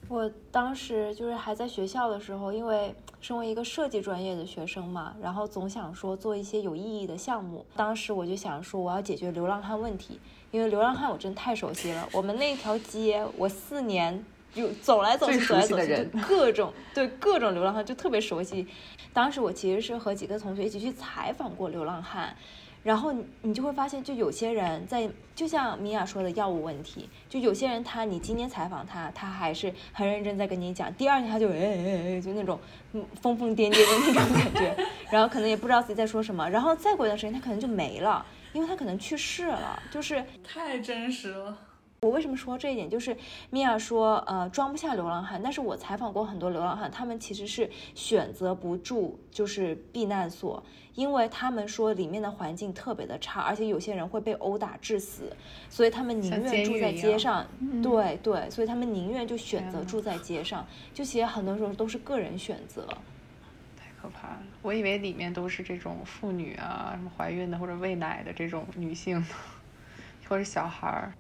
我当时就是还在学校的时候，因为身为一个设计专业的学生嘛，然后总想说做一些有意义的项目。当时我就想说，我要解决流浪汉问题。因为流浪汉我真太熟悉了，我们那条街我四年就走来走去走来走去，各种对各种流浪汉就特别熟悉。当时我其实是和几个同学一起去采访过流浪汉，然后你你就会发现，就有些人在，就像米娅说的药物问题，就有些人他你今天采访他，他还是很认真在跟你讲，第二天他就哎哎哎就那种疯疯癫癫的那种感觉，然后可能也不知道自己在说什么，然后再过一段时间他可能就没了。因为他可能去世了，就是太真实了。我为什么说这一点？就是米娅说，呃，装不下流浪汉。但是我采访过很多流浪汉，他们其实是选择不住，就是避难所，因为他们说里面的环境特别的差，而且有些人会被殴打致死，所以他们宁愿住在街上。对对，所以他们宁愿就选择住在街上。就其实很多时候都是个人选择。可怕了，我以为里面都是这种妇女啊，什么怀孕的或者喂奶的这种女性，或者小孩儿。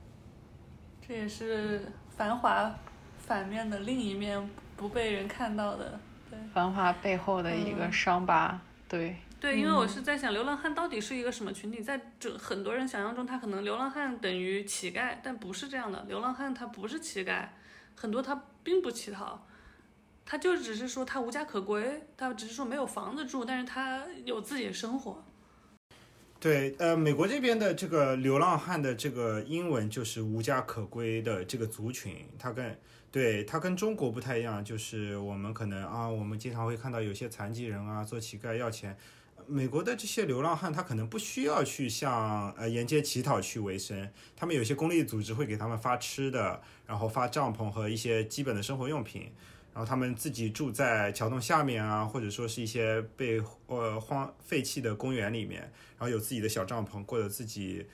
这也是繁华反面的另一面，不被人看到的。对，繁华背后的一个伤疤。对。对，因为我是在想，流浪汉到底是一个什么群体？在这很多人想象中，他可能流浪汉等于乞丐，但不是这样的。流浪汉他不是乞丐，很多他并不乞讨。他就只是说他无家可归，他只是说没有房子住，但是他有自己的生活。对，呃，美国这边的这个流浪汉的这个英文就是无家可归的这个族群，他跟对他跟中国不太一样，就是我们可能啊，我们经常会看到有些残疾人啊做乞丐要钱，美国的这些流浪汉他可能不需要去向呃沿街乞讨去维生，他们有些公立组织会给他们发吃的，然后发帐篷和一些基本的生活用品。然后他们自己住在桥洞下面啊，或者说是一些被呃荒废弃的公园里面，然后有自己的小帐篷，过着自己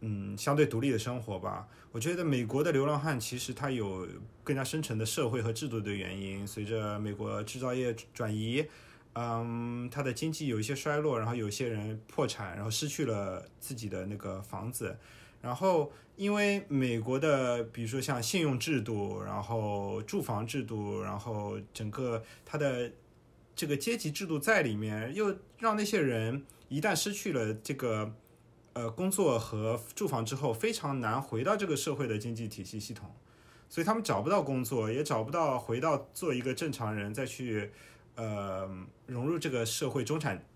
嗯相对独立的生活吧。我觉得美国的流浪汉其实它有更加深层的社会和制度的原因。随着美国制造业转移，嗯，他的经济有一些衰落，然后有些人破产，然后失去了自己的那个房子。然后，因为美国的，比如说像信用制度，然后住房制度，然后整个它的这个阶级制度在里面，又让那些人一旦失去了这个呃工作和住房之后，非常难回到这个社会的经济体系系统，所以他们找不到工作，也找不到回到做一个正常人，再去呃融入这个社会中产，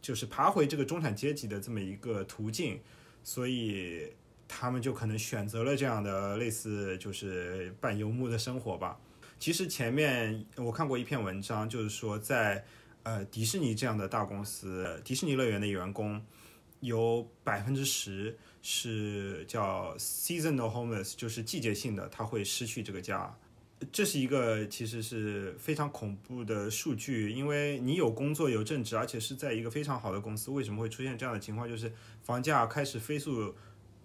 就是爬回这个中产阶级的这么一个途径，所以。他们就可能选择了这样的类似就是半游牧的生活吧。其实前面我看过一篇文章，就是说在呃迪士尼这样的大公司，迪士尼乐园的员工有百分之十是叫 seasonal homeless，就是季节性的，他会失去这个家。这是一个其实是非常恐怖的数据，因为你有工作有正职，而且是在一个非常好的公司，为什么会出现这样的情况？就是房价开始飞速。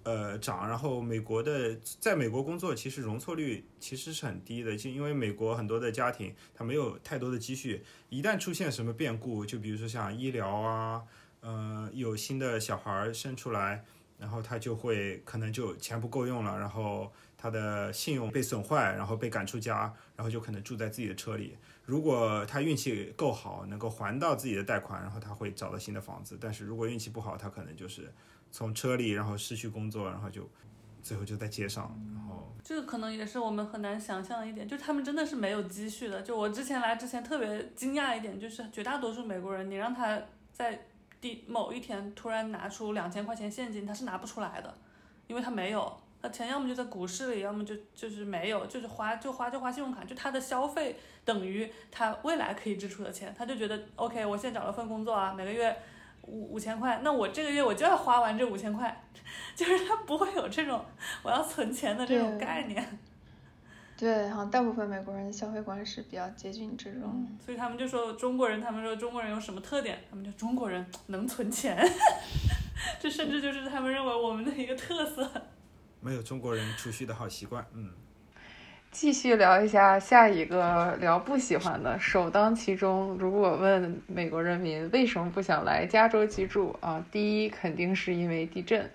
呃，涨，然后美国的在美国工作其实容错率其实是很低的，就因为美国很多的家庭他没有太多的积蓄，一旦出现什么变故，就比如说像医疗啊，呃，有新的小孩生出来，然后他就会可能就钱不够用了，然后他的信用被损坏，然后被赶出家，然后就可能住在自己的车里。如果他运气够好，能够还到自己的贷款，然后他会找到新的房子。但是如果运气不好，他可能就是从车里，然后失去工作，然后就最后就在街上，然后这个可能也是我们很难想象的一点，就是他们真的是没有积蓄的。就我之前来之前特别惊讶一点，就是绝大多数美国人，你让他在第某一天突然拿出两千块钱现金，他是拿不出来的，因为他没有。他钱要么就在股市里，要么就就是没有，就是花就花就花信用卡，就他的消费等于他未来可以支出的钱，他就觉得 OK，我现在找了份工作啊，每个月五五千块，那我这个月我就要花完这五千块，就是他不会有这种我要存钱的这种概念。对，好像大部分美国人的消费观是比较接近这种，所以他们就说中国人，他们说中国人有什么特点？他们就中国人能存钱，这甚至就是他们认为我们的一个特色。没有中国人储蓄的好习惯，嗯。继续聊一下下一个聊不喜欢的，首当其冲。如果问美国人民为什么不想来加州居住啊，第一肯定是因为地震，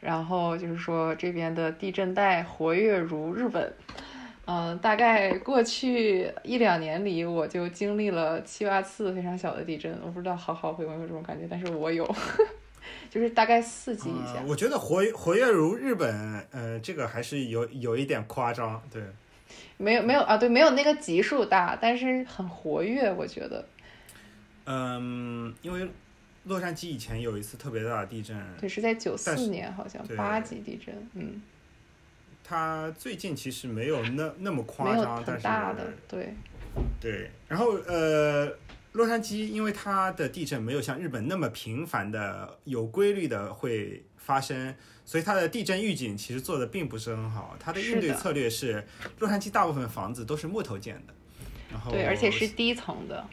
然后就是说这边的地震带活跃如日本。嗯，大概过去一两年里，我就经历了七八次非常小的地震。我不知道好好会有没有这种感觉，但是我有。就是大概四级以下，我觉得活活跃如日本，呃，这个还是有有一点夸张，对，没有没有啊，对，没有那个级数大，但是很活跃，我觉得。嗯，因为洛杉矶以前有一次特别大的地震，对，是在九四年，好像八级地震，嗯。它最近其实没有那那么夸张，但是大的，对，对，然后呃。洛杉矶，因为它的地震没有像日本那么频繁的、有规律的会发生，所以它的地震预警其实做的并不是很好。它的应对策略是，洛杉矶大部分房子都是木头建的，然后对，而且是低层的。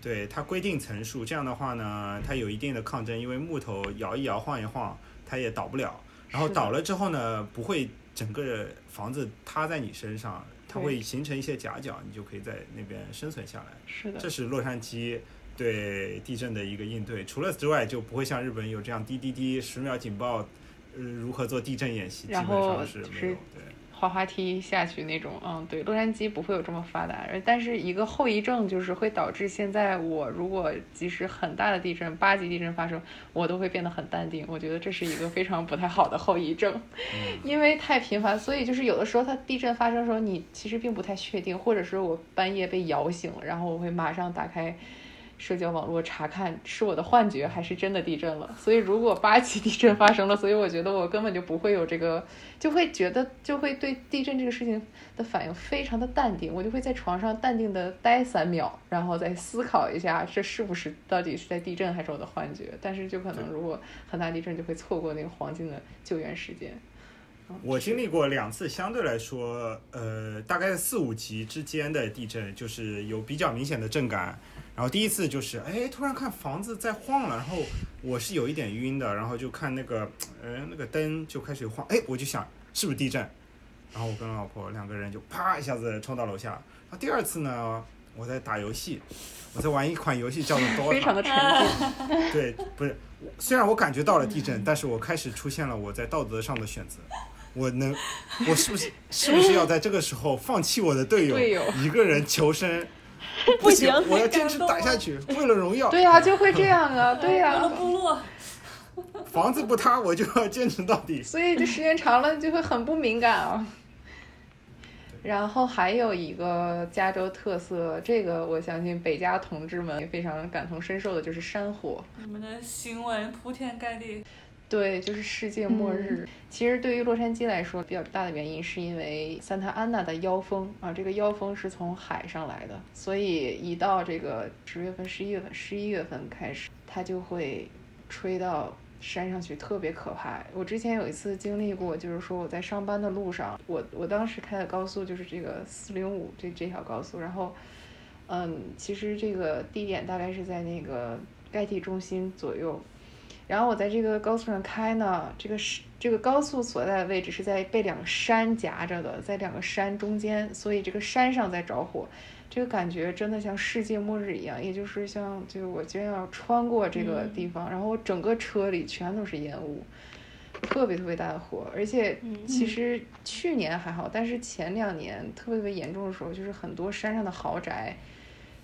对，它规定层数，这样的话呢，它有一定的抗震，因为木头摇一摇、晃一晃，它也倒不了。然后倒了之后呢，不会整个房子塌在你身上。它会形成一些夹角，你就可以在那边生存下来。是的，这是洛杉矶对地震的一个应对。除了之外，就不会像日本有这样滴滴滴十秒警报，呃，如何做地震演习，基本上是没有。对。滑滑梯下去那种，嗯，对，洛杉矶不会有这么发达。但是一个后遗症就是会导致现在我如果即使很大的地震，八级地震发生，我都会变得很淡定。我觉得这是一个非常不太好的后遗症，因为太频繁，所以就是有的时候它地震发生的时候，你其实并不太确定，或者是我半夜被摇醒了，然后我会马上打开。社交网络查看是我的幻觉还是真的地震了？所以如果八级地震发生了，所以我觉得我根本就不会有这个，就会觉得就会对地震这个事情的反应非常的淡定，我就会在床上淡定的待三秒，然后再思考一下这是不是到底是在地震还是我的幻觉。但是就可能如果很大地震就会错过那个黄金的救援时间。我经历过两次相对来说呃大概四五级之间的地震，就是有比较明显的震感。然后第一次就是，哎，突然看房子在晃了，然后我是有一点晕的，然后就看那个，呃，那个灯就开始晃，哎，我就想是不是地震，然后我跟老婆两个人就啪一下子冲到楼下。然后第二次呢，我在打游戏，我在玩一款游戏叫做《DOTA》，非常的沉浸。对，不是，虽然我感觉到了地震，但是我开始出现了我在道德上的选择，我能，我是不是是不是要在这个时候放弃我的队友，一个人求生？不行，我要坚持打下去，为了荣耀。对呀，就会这样啊，对呀。为了部落，房子不塌，我就要坚持到底。所以这时间长了就会很不敏感啊。然后还有一个加州特色，这个我相信北加同志们也非常感同身受的，就是山火。你们的新闻铺天盖地。对，就是世界末日。其实对于洛杉矶来说，比较大的原因是因为桑塔安娜的妖风啊，这个妖风是从海上来的，所以一到这个十月份、十一月份、十一月份开始，它就会吹到山上去，特别可怕。我之前有一次经历过，就是说我在上班的路上，我我当时开的高速就是这个四零五这这条高速，然后，嗯，其实这个地点大概是在那个盖蒂中心左右。然后我在这个高速上开呢，这个是这个高速所在的位置是在被两个山夹着的，在两个山中间，所以这个山上在着火，这个感觉真的像世界末日一样，也就是像就我将要穿过这个地方，然后整个车里全都是烟雾，特别特别大的火，而且嗯。其实去年还好，但是前两年特别特别严重的时候，就是很多山上的豪宅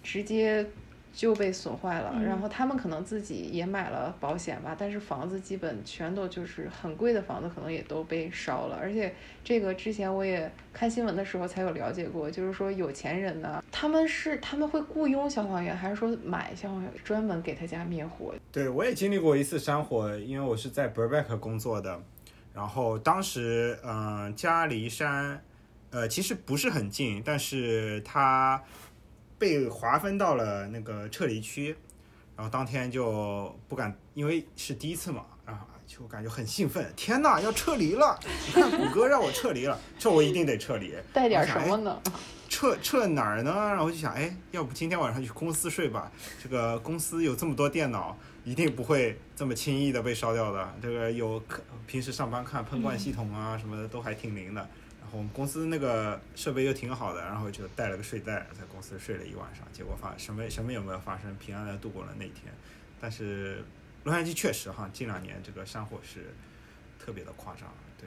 直接就被损坏了，然嗯后他们可能自己也买了保险吧，但是房子基本全都就是很贵的房子，可能也都被烧了。而且这个之前我也看新闻的时候才有了解过，就是说有钱人呢，他们是他们会雇佣消防员，还是说买消防员专门给他家灭火？对，我也经历过一次山火，因为我是在 Burbank 工作的，然后当时嗯、呃家离山，呃其实不是很近，但是它被划分到了那个撤离区，然后当天就不敢，因为是第一次嘛，啊就感觉很兴奋，天呐，要撤离了！你看谷歌让我撤离了，这我一定得撤离。带点什么呢？撤撤哪儿呢？然后就想，哎，要不今天晚上去公司睡吧？这个公司有这么多电脑，一定不会这么轻易的被烧掉的。这个有可平时上班看喷灌系统啊什么的都还挺灵的。然后我们公司那个设备又挺好的，然后就带了个睡袋在公司睡了一晚上，结果发什么什么也没有发生，平安的度过了那天。但是洛杉矶确实哈，近两年这个山火是特别的夸张，对。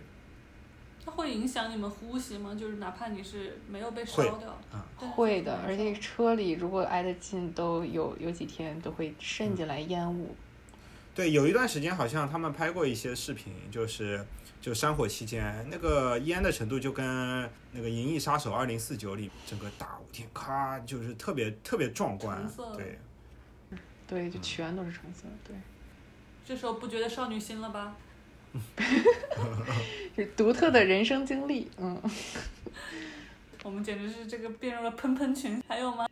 它会影响你们呼吸吗？就是哪怕你是没有被烧掉，啊会的，而且车里如果挨得近，都有有几天都会渗进来烟雾。对，有一段时间好像他们拍过一些视频，就是就山火期间，那个烟的程度就跟那个《银翼杀手二零四九》里整个大雾天，咔，就是特别特别壮观橙色。对，对，就全都是橙色。对，这时候不觉得少女心了吧？就 是独特的人生经历。嗯，我们简直是这个变入了喷喷群。还有吗？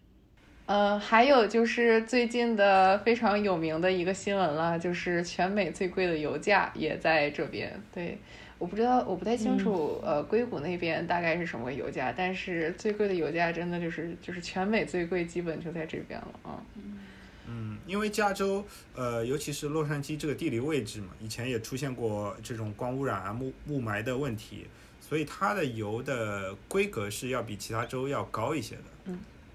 呃，还有就是最近的非常有名的一个新闻了，就是全美最贵的油价也在这边。对，我不知道，我不太清楚，呃，硅谷那边大概是什么个油价，但是最贵的油价真的就是就是全美最贵，基本就在这边了啊。嗯，因为加州，呃，尤其是洛杉矶这个地理位置嘛，以前也出现过这种光污染啊、雾雾霾的问题，所以它的油的规格是要比其他州要高一些的。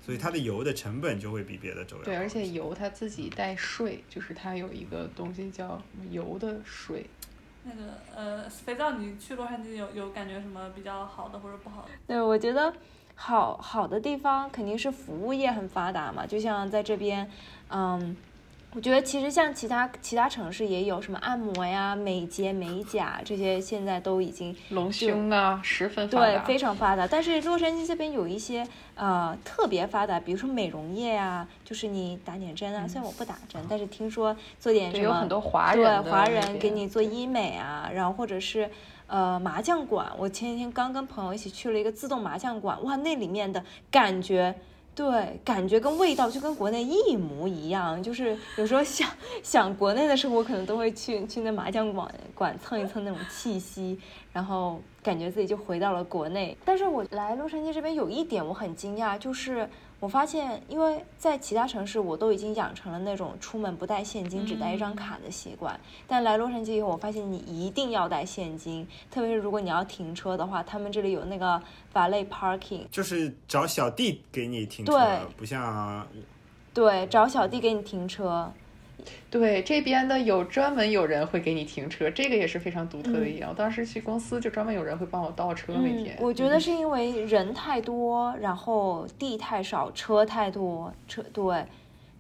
嗯。所以它的油的成本就会比别的州要高。对，而且油它自己带税，就是它有一个东西叫油的税。那个呃，肥皂，你去洛杉矶有有感觉什么比较好的或者不好的？对，我觉得好好的地方肯定是服务业很发达嘛，就像在这边，嗯，我觉得其实像其他其他城市也有什么按摩呀、美睫、美甲这些，现在都已经隆胸啊，十分发达。对非常发达。但是洛杉矶这边有一些呃特别发达，比如说美容业啊，就是你打点针啊，虽然我不打针，但是听说做点对，什么有很多华人对华人给你做医美啊，然后或者是呃麻将馆，我前几天刚跟朋友一起去了一个自动麻将馆，哇，那里面的感觉。对，感觉跟味道就跟国内一模一样，就是有时候想想国内的时候，我，可能都会去去那麻将馆馆蹭一蹭那种气息，然后感觉自己就回到了国内。但是我来洛杉矶这边有一点我很惊讶，就是我发现，因为在其他城市我都已经养成了那种出门不带现金，只带一张卡的习惯，但来洛杉矶以后，我发现你一定要带现金，特别是如果你要停车的话，他们这里有那个 valet parking，就是找小弟给你停车，不像对，找小弟给你停车。对这边的有专门有人会给你停车，这个也是非常独特的嗯一样。我当时去公司就专门有人会帮我倒车，每天。我觉得是因为人太多，然后地太少，车太多，车对，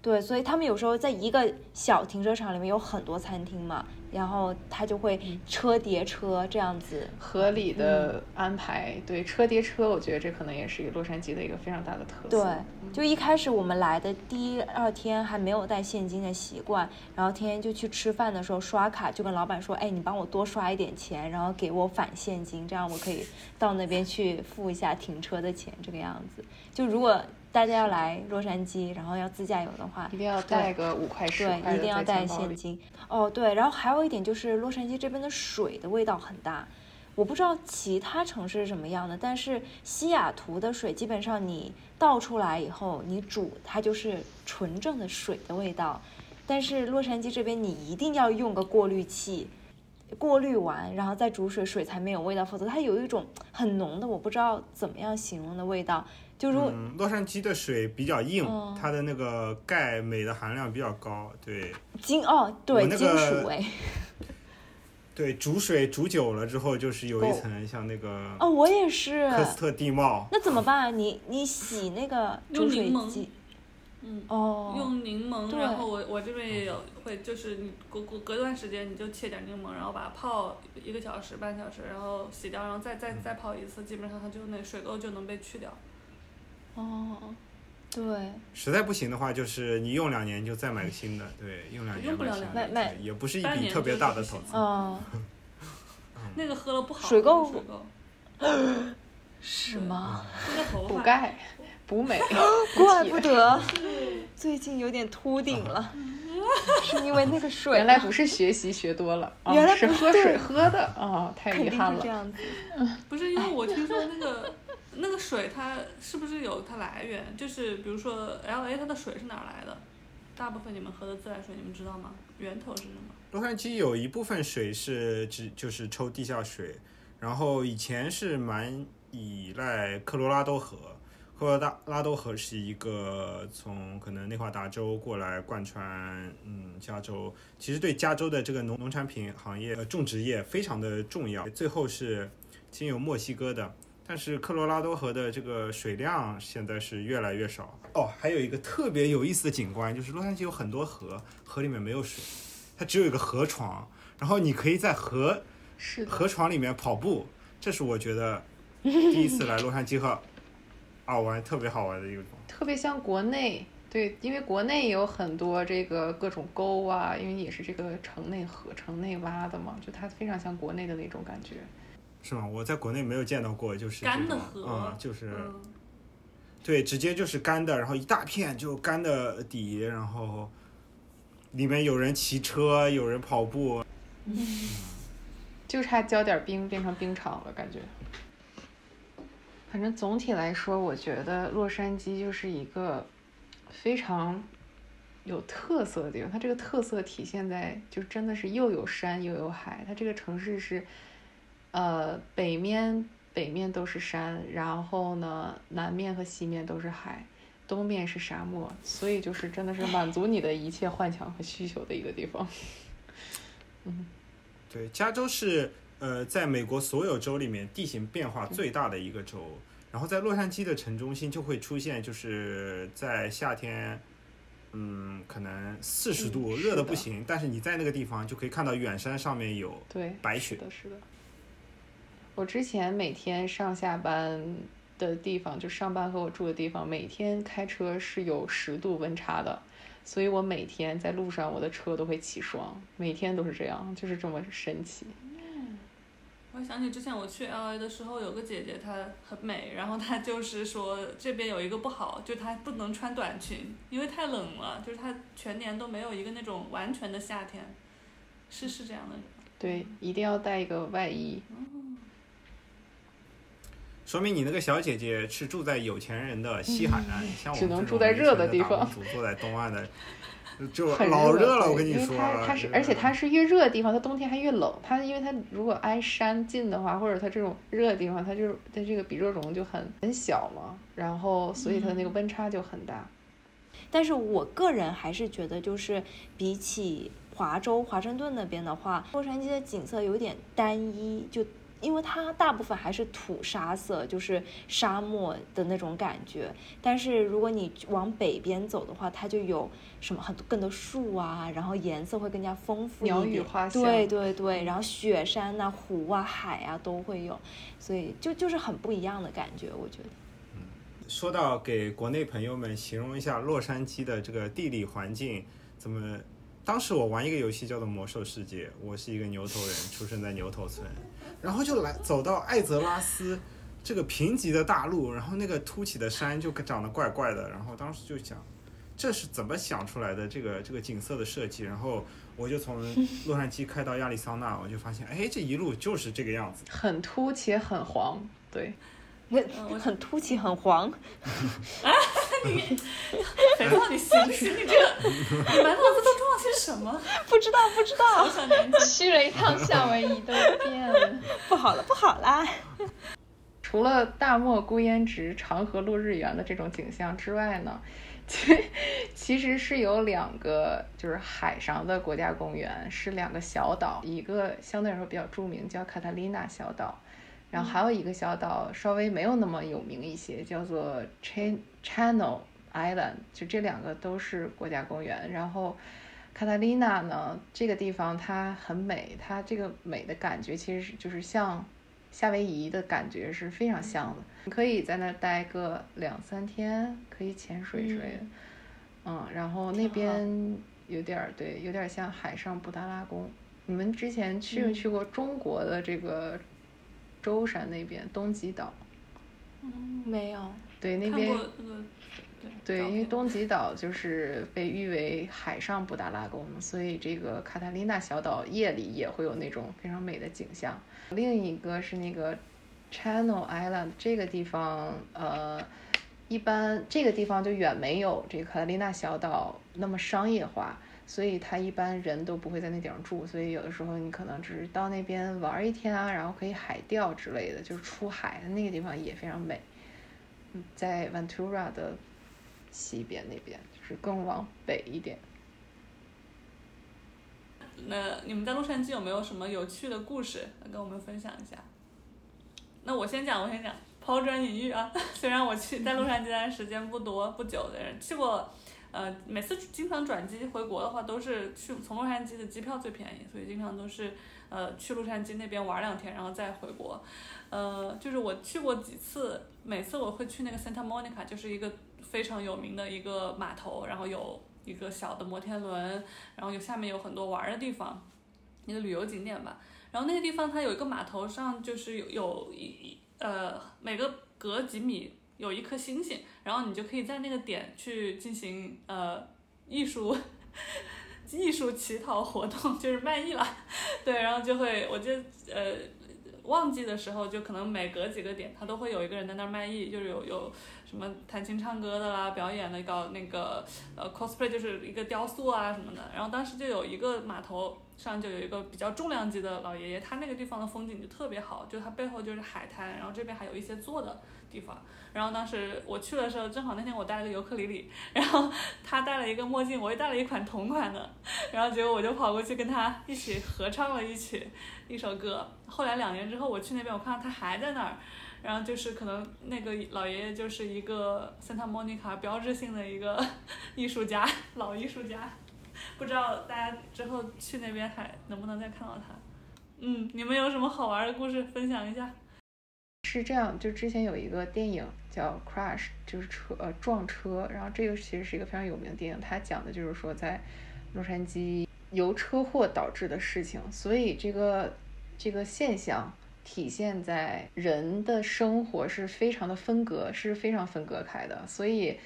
对，所以他们有时候在一个小停车场里面有很多餐厅嘛，然后他就会车叠车这样子。合理的安排，对车叠车，我觉得这可能也是一个洛杉矶的一个非常大的特色。对，就一开始我们来的第一二天还没有带现金的习惯，然后天天就去吃饭的时候刷卡，就跟老板说，哎，你帮我多刷一点钱，然后给我返现金，这样我可以到那边去付一下停车的钱，这个样子。就如果大家要来洛杉矶，然后要自驾游的话，一定要带个五块十块对，的一定要带。现金。哦，对，然后还有一点就是洛杉矶这边的水的味道很大，我不知道其他城市是什么样的，但是西雅图的水基本上你倒出来以后，你煮它就是纯正的水的味道，但是洛杉矶这边你一定要用个过滤器。过滤完，然后再煮水，水才没有味道，否则它有一种很浓的，我不知道怎么样形容的味道。就如果、嗯，洛杉矶的水比较硬，嗯它的那个钙镁的含量比较高。对，金哦，对，金我那个属哎，对，煮水煮久了之后，就是有一层像那个哦，我也是。科斯特地貌。那怎么办？你你洗那个煮水机？嗯哦，用柠檬，然后我我这边也有会，就是你隔隔隔段时间你就切点柠檬，然后把它泡一个小时半小时，然后洗掉，然后再再再泡一次，基本上它就那水垢就能被去掉。哦，对。实在不行的话，就是你用两年就再买个新的，对，用两年用不了两年，买买也不是一笔特别大的投资。哦。那个喝了不好。水垢。水垢。是吗？补钙。补美，怪不得 最近有点秃顶了，是因为那个水。原来不是学习学多了，原来是喝水喝的啊，太遗憾了。这样子，不是因为我听说那个那个水它是不是有它来源？就是比如说 L A 它的水是哪来的？大部分你们喝的自来水，你们知道吗？源头是什么？洛杉矶有一部分水是只就是抽地下水，然后以前是蛮依赖科罗拉多河。科罗拉拉多河是一个从可能内华达州过来贯穿，嗯，加州。其实对加州的这个农农产品行业呃、种植业非常的重要。最后是经由墨西哥的，但是科罗拉多河的这个水量现在是越来越少。哦，还有一个特别有意思的景观，就是洛杉矶有很多河，河里面没有水，它只有一个河床，然后你可以在河河床里面跑步。这是我觉得第一次来洛杉矶和。好玩，特别好玩的一个地方，特别像国内，对，因为国内也有很多这个各种沟啊，因为也是这个城内河、城内挖的嘛，就它非常像国内的那种感觉。是吗？我在国内没有见到过，就是干的河，嗯，就是，对，直接就是干的，然后一大片就干的底，然后里面有人骑车，有人跑步，嗯 就差浇点冰变成冰场了，感觉。反正总体来说，我觉得洛杉矶就是一个非常有特色的地方。它这个特色体现在，就真的是又有山又有海。它这个城市是，呃，北面北面都是山，然后呢，南面和西面都是海，东面是沙漠，所以就是真的是满足你的一切幻想和需求的一个地方。嗯，对，加州是。呃，在美国所有州里面，地形变化最大的一个州，然后在洛杉矶的城中心就会出现，就是在夏天，嗯，可能四十度，热的不行，但是你在那个地方就可以看到远山上面有对白雪的，是的。我之前每天上下班的地方，就上班和我住的地方，每天开车是有十度温差的，所以我每天在路上，我的车都会起霜，每天都是这样，就是这么神奇。嗯我想起之前我去 L A 的时候，有个姐姐她很美，然后她就是说这边有一个不好，就她不能穿短裙，因为太冷了，就是她全年都没有一个那种完全的夏天，是是这样的。对，一定要带一个外衣。说明你那个小姐姐是住在有钱人的西海岸，像我们这种住在热的地方，住在东岸的。就老热了，我跟你说。它它是，而且它是越热的地方，它冬天还越冷。它因为它如果挨山近的话，或者它这种热的地方，它就是它这个比热容就很很小嘛，然后所以它的那个温差就很大。但是我个人还是觉得，就是比起华州华盛顿那边的话，洛杉矶的景色有点单一，就。因为它大部分还是土沙色，就是沙漠的那种感觉。但是如果你往北边走的话，它就有什么很多更多树啊，然后颜色会更加丰富一点。鸟语花香。对对对，然后雪山呐、湖啊、海啊都会有，所以就就是很不一样的感觉，我觉得。嗯，说到给国内朋友们形容一下洛杉矶的这个地理环境，怎么？当时我玩一个游戏叫做《魔兽世界》，我是一个牛头人，出生在牛头村。然后就来走到艾泽拉斯这个贫瘠的大陆，然后那个凸起的山就长得怪怪的。然后当时就想，这是怎么想出来的这个这个景色的设计？然后我就从洛杉矶开到亚利桑那，我就发现，哎，这一路就是这个样子，很凸且很黄，对，很凸起很黄。啊，你，肥皂，你行不行？你这个，你满脑子都装了些什么？不知道，不知道。去了一趟夏威夷都变了，不好了，不好啦！除了大漠孤烟直、长河落日圆的这种景象之外呢，其 其实是有两个，就是海上的国家公园，是两个小岛，一个相对来说比较著名，叫卡塔利娜小岛，然后还有一个小岛稍微没有那么有名一些，叫做 Chan Channel Island，就这两个都是国家公园。然后卡塔利娜呢，这个地方它很美，它这个美的感觉其实是就是像夏威夷的感觉是非常像的。你可以在那儿待个两三天，可以潜水之类的，嗯，然后那边有点儿对，有点像海上布达拉宫。你们之前去没去过中国的这个舟山那边东极岛？嗯，没有。对，那边对，因为东极岛就是被誉为海上布达拉宫，所以这个卡塔琳娜小岛夜里也会有那种非常美的景象。另一个是那个 Channel Island 这个地方，呃，一般这个地方就远没有这个卡塔琳娜小岛那么商业化，所以它一般人都不会在那顶上住，所以有的时候你可能只是到那边玩一天啊，然后可以海钓之类的，就是出海的那个地方也非常美。嗯，在 Ventura 的西边那边，就是更往北一点。那你们在洛杉矶有没有什么有趣的故事跟我们分享一下？那我先讲，我先讲，抛砖引玉啊。虽然我去在洛杉矶待的时间不多不久的人，去过，呃，每次经常转机回国的话，都是去从洛杉矶的机票最便宜，所以经常都是呃去洛杉矶那边玩两天，然后再回国。呃，就是我去过几次，每次我会去那个 Santa Monica，就是一个非常有名的一个码头，然后有一个小的摩天轮，然后有下面有很多玩的地方，一个旅游景点吧。然后那个地方它有一个码头上，就是有有一呃每个隔几米有一颗星星，然后你就可以在那个点去进行呃艺术 艺术乞讨活动，就是卖艺了。对，然后就会我就呃旺季的时候，就可能每隔几个点，它都会有一个人在那儿卖艺，就是有有什么弹琴唱歌的啦，表演的搞那个呃 cosplay，就是一个雕塑啊什么的。然后当时就有一个码头上就有一个比较重量级的老爷爷，他那个地方的风景就特别好，就他背后就是海滩，然后这边还有一些坐的地方。然后当时我去的时候，正好那天我带了个尤克里里，然后他戴了一个墨镜，我也戴了一款同款的，然后结果我就跑过去跟他一起合唱了一曲一首歌。后来两年之后我去那边，我看到他还在那儿，然后就是可能那个老爷爷就是一个 Santa Monica 标志性的一个艺术家，老艺术家，不知道大家之后去那边还能不能再看到他。嗯，你们有什么好玩的故事分享一下？是这样，就之前有一个电影叫《Crash》，就是车呃撞车，然后这个其实是一个非常有名的电影，它讲的就是说在洛杉矶由车祸导致的事情，所以这个这个现象体现在人的生活是非常的分隔，是非常分隔开的，所以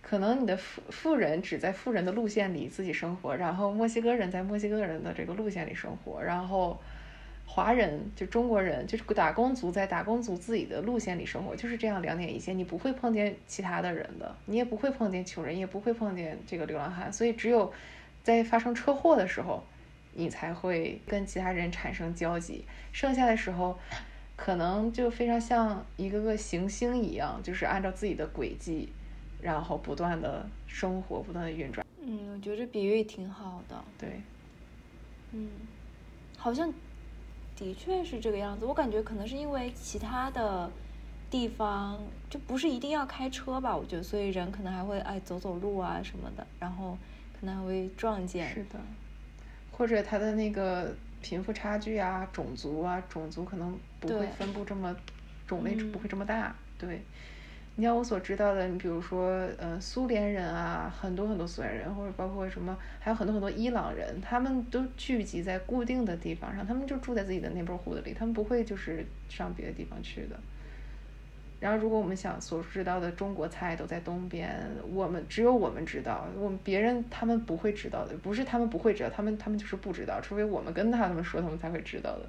可能你的富富人只在富人的路线里自己生活，然后墨西哥人在墨西哥人的这个路线里生活，然后。华人就中国人，就是打工族在打工族自己的路线里生活，就是这样两点一线，你不会碰见其他的人的，你也不会碰见穷人，也不会碰见这个流浪汉，所以只有在发生车祸的时候，你才会跟其他人产生交集，剩下的时候，可能就非常像一个个行星一样，就是按照自己的轨迹，然后不断的生活，不断的运转。嗯，我觉得这比喻挺好的。对，嗯，好像的确是这个样子。我感觉可能是因为其他的地方就不是一定要开车吧，我觉得，所以人可能还会爱走走路啊什么的，然后可能还会撞见。是的，或者他的那个贫富差距啊、种族啊，种族可能不会分布这么，种类嗯不会这么大。对，你像我所知道的，你比如说，呃，苏联人啊，很多很多苏联人，或者包括什么，还有很多很多伊朗人，他们都聚集在固定的地方上，他们就住在自己的 neighborhood 里，他们不会就是上别的地方去的。然后，如果我们想所知道的中国菜都在东边，我们只有我们知道，我们别人他们不会知道的，不是他们不会知道，他们他们就是不知道，除非我们跟他们说，他们才会知道的。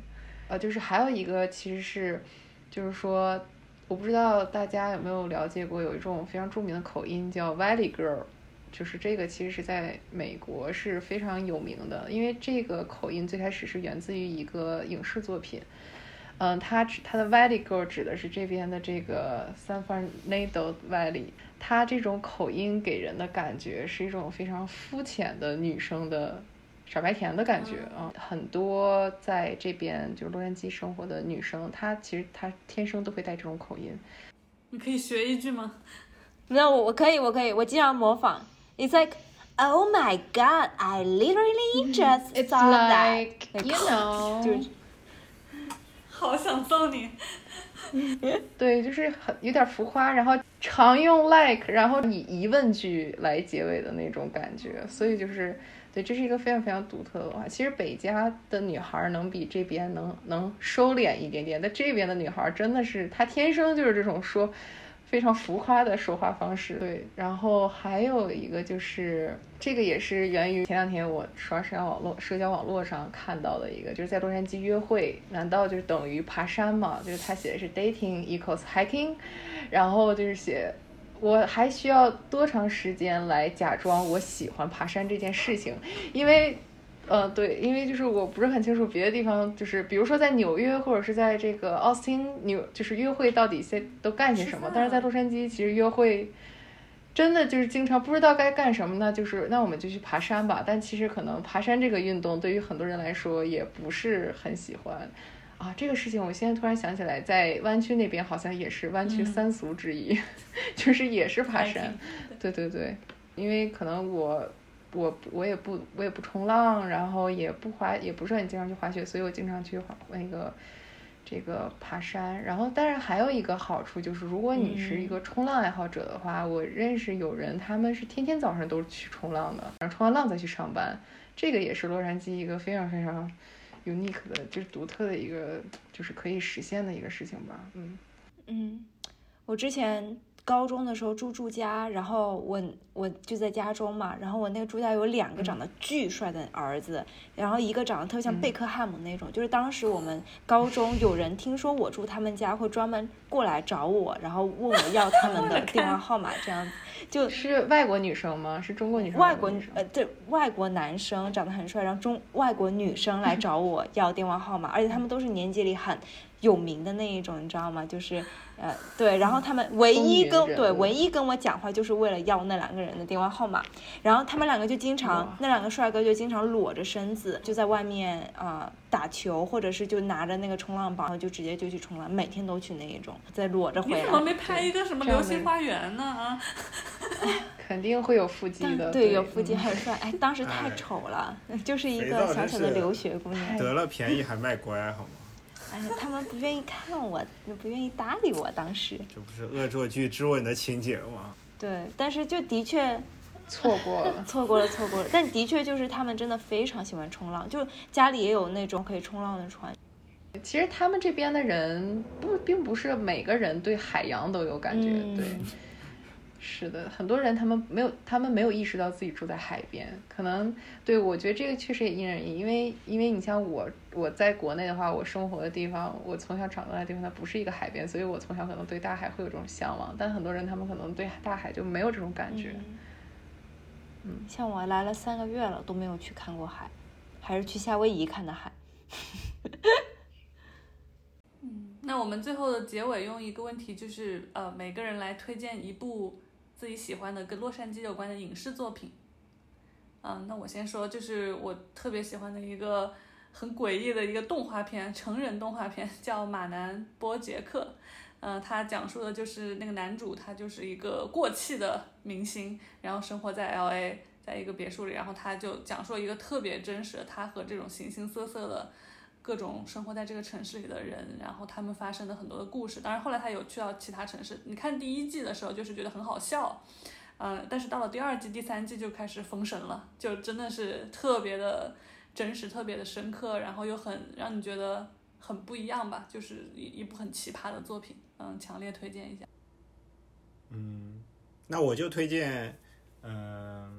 呃，就是还有一个其实是，就是说，我不知道大家有没有了解过，有一种非常著名的口音叫 Valley Girl，就是这个其实是在美国是非常有名的，因为这个口音最开始是源自于一个影视作品。嗯，它指它的 Valley Girl 指的是这边的这个 San Fernando Valley，它这种口音给人的感觉是一种非常肤浅的女生的傻白甜的感觉啊。很多在这边就是洛杉矶生活的女生，她其实她天生都会带这种口音。你可以学一句吗？那我我可以，我可以，我经常模仿。It's like Oh my God! I literally just It's saw that. like you know，就是好想揍你！对，就是很有点浮夸，然后常用 like，然后以疑问句来结尾的那种感觉，所以就是对，这是一个非常非常独特的文化。其实北加的女孩能比这边能能收敛一点点，但这边的女孩真的是她天生就是这种说。非常浮夸的说话方式，对。然后还有一个就是，这个也是源于前两天我刷社交网络社交网络上看到的一个，就是在洛杉矶约会，难道就是等于爬山吗？就是他写的是 dating equals hiking，然后就是写我还需要多长时间来假装我喜欢爬山这件事情，因为。呃，对，因为就是我不是很清楚别的地方，就是比如说在纽约或者是在这个奥斯汀纽，就是约会到底在都干些什么。但是在洛杉矶，其实约会真的就是经常不知道该干什么呢，就是那我们就去爬山吧。但其实可能爬山这个运动对于很多人来说也不是很喜欢啊。这个事情我现在突然想起来，在湾区那边好像也是湾区三俗之一，就是也是爬山。对对对，因为可能我。我我也不我也不冲浪，然后也不滑，也不是很经常去滑雪，所以我经常去滑那个这个爬山。然后，但是还有一个好处就是，如果你是一个冲浪爱好者的话，我认识有人他们是天天早上都去冲浪的，然后冲完浪再去上班。这个也是洛杉矶一个非常非常 unique 的，就是独特的一个，就是可以实现的一个事情吧。嗯嗯，我之前。高中的时候住住家，然后我我就在家中嘛，然后我那个住家有两个长得巨帅的儿子，然后一个长得特别像贝克汉姆那种，就是当时我们高中有人听说我住他们家，会专门过来找我，然后问我要他们 的电话号码，这样子就是外国女生吗？是中国女生？外国呃对，外国男生长得很帅，然后中外国女生来 找我要电话号码，而且他们都是年级里很有名的那一种，你知道吗？就是。呃，对，然后他们 唯一跟对唯一跟我讲话，就是为了要那两个人的电话号码。然后他们两个就经常，那两个帅哥就经常裸着身子，就在外面啊打球，或者是就拿着那个冲浪板，就直接就去冲浪，每天都去那一种，再裸着回来。你怎么没拍一个什么流星花园呢？啊 肯定会有腹肌的。对，有腹肌很帅。哎，当时太丑了，就是一个小小的留学姑娘。得了便宜还卖乖，好吗？哎，他们不愿意看我，不愿意搭理我。当时这不是恶作剧之吻的情节吗？对，但是就的确错过了，错过了，错过了。但的确就是他们真的非常喜欢冲浪，就家里也有那种可以冲浪的船。其实他们这边的人不，并不是每个人对海洋都有感觉，对。是的，很多人他们没有，他们没有意识到自己住在海边。可能对我觉得这个确实也因人而异，因为因为你像我，我在国内的话，我生活的地方，我从小长大的地方，它不是一个海边，所以我从小可能对大海会有这种向往。但很多人他们可能对大海就没有这种感觉。嗯，像我来了三个月了，都没有去看过海，还是去夏威夷看的海。嗯，那我们最后的结尾用一个问题，就是呃，每个人来推荐一部。自己喜欢的跟洛杉矶有关的影视作品，嗯，那我先说，就是我特别喜欢的一个很诡异的一个动画片，成人动画片，叫《马南波杰克》。嗯，它讲述的就是那个男主，他就是一个过气的明星，然后生活在 L.A，在一个别墅里，然后他就讲述了一个特别真实的他和这种形形色色的。各种生活在这个城市里的人，然后他们发生的很多的故事。当然后来他有去到其他城市。你看第一季的时候，就是觉得很好笑，嗯，但是到了第二季、第三季就开始封神了，就真的是特别的真实、特别的深刻，然后又很让你觉得很不一样吧，就是一一部很奇葩的作品，嗯，强烈推荐一下。嗯，那我就推荐，嗯。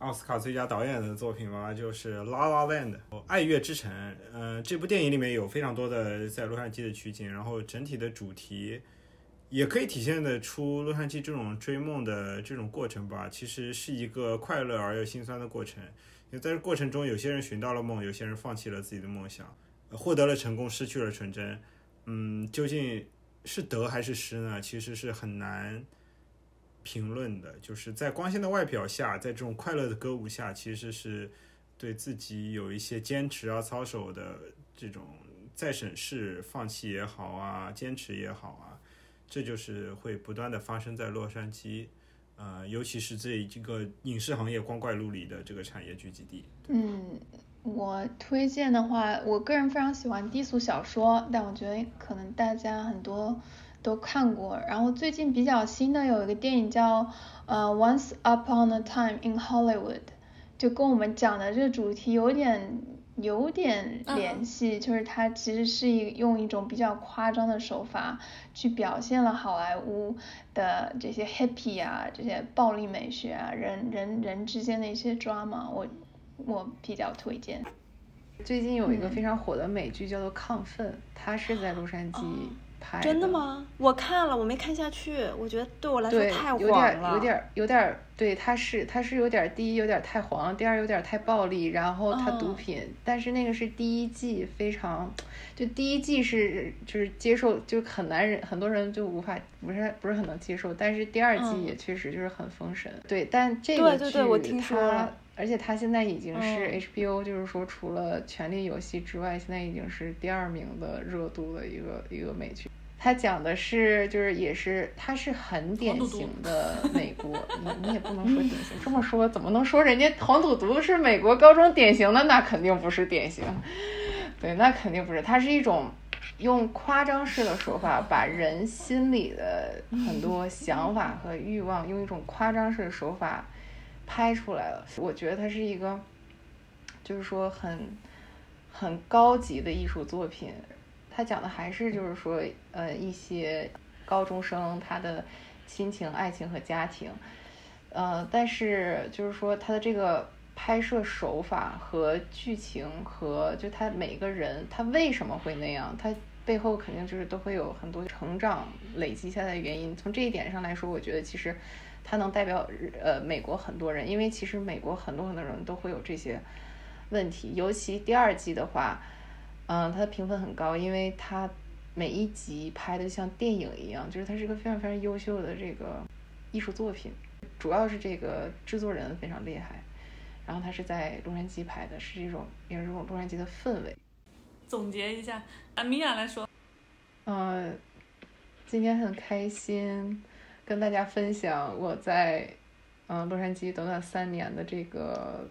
奥斯卡最佳导演的作品吧，就是《La La Land》爱乐之城。嗯，这部电影里面有非常多的在洛杉矶的取景，然后整体的主题也可以体现得出洛杉矶这种追梦的这种过程吧。其实是一个快乐而又心酸的过程。因为在这过程中，有些人寻到了梦，有些人放弃了自己的梦想，获得了成功，失去了纯真。嗯，究竟是得还是失呢？其实是很难评论的。就是在光鲜的外表下，在这种快乐的歌舞下，其实是对自己有一些坚持啊、操守的这种再审视、放弃也好啊、坚持也好啊，这就是会不断的发生在洛杉矶。呃，尤其是这这个影视行业光怪陆离的这个产业聚集地。嗯，我推荐的话，我个人非常喜欢低俗小说，但我觉得可能大家很多都看过。然后最近比较新的有一个电影叫呃《Once Upon a Time in Hollywood》，就跟我们讲的这个主题有点。有点联系，就是它其实是一用一种比较夸张的手法去表现了好莱坞的这些 happy 啊，这些暴力美学啊，人人人之间的一些 drama，我我比较推荐。最近有一个非常火的美剧叫做《亢奋》，它是在洛杉矶。真的吗？我看了，我没看下去。我觉得对我来说太黄了。有点，有点，有点。对，它是，它是有点第一有点太黄，第二有点太暴力，然后它毒品。但是那个是第一季，非常，就第一季是就是接受，就很难人，很多人就无法不是不是很能接受。但是第二季也确实就是很封神。对，但这个剧它，而且它现在已经是 HBO，就是说除了《权力游戏》之外，现在已经是第二名的热度的一个一个美剧。它讲的是，就是也是，它是很典型的美国。你你也不能说典型，这么说怎么能说人家黄赌毒是美国高中典型的？那肯定不是典型。对，那肯定不是。它是一种用夸张式的手法，把人心里的很多想法和欲望，用一种夸张式的手法拍出来了。我觉得它是一个，就是说很很高级的艺术作品。他讲的还是就是说，呃，一些高中生他的亲情、爱情和家庭，呃，但是就是说他的这个拍摄手法和剧情和就他每个人他为什么会那样，他背后肯定就是都会有很多成长累积下来的原因。从这一点上来说，我觉得其实他能代表呃美国很多人，因为其实美国很多很多人都会有这些问题，尤其第二季的话。嗯，它的评分很高，因为它每一集拍的像电影一样，就是它是一个非常非常优秀的这个艺术作品。主要是这个制作人非常厉害，然后他是在洛杉矶拍的，是一种也是这种洛杉矶的氛围。总结一下，阿米娅来说，嗯，今天很开心跟大家分享我在嗯洛杉矶短短三年的这个。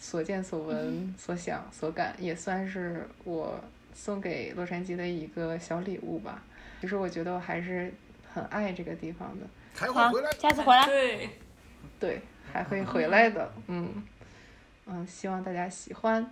所见所闻所想所感，也算是我送给洛杉矶的一个小礼物吧。其实我觉得我还是很爱这个地方的。还会回来，下次回来。对，对，还会 回来的。嗯，嗯，希望大家喜欢。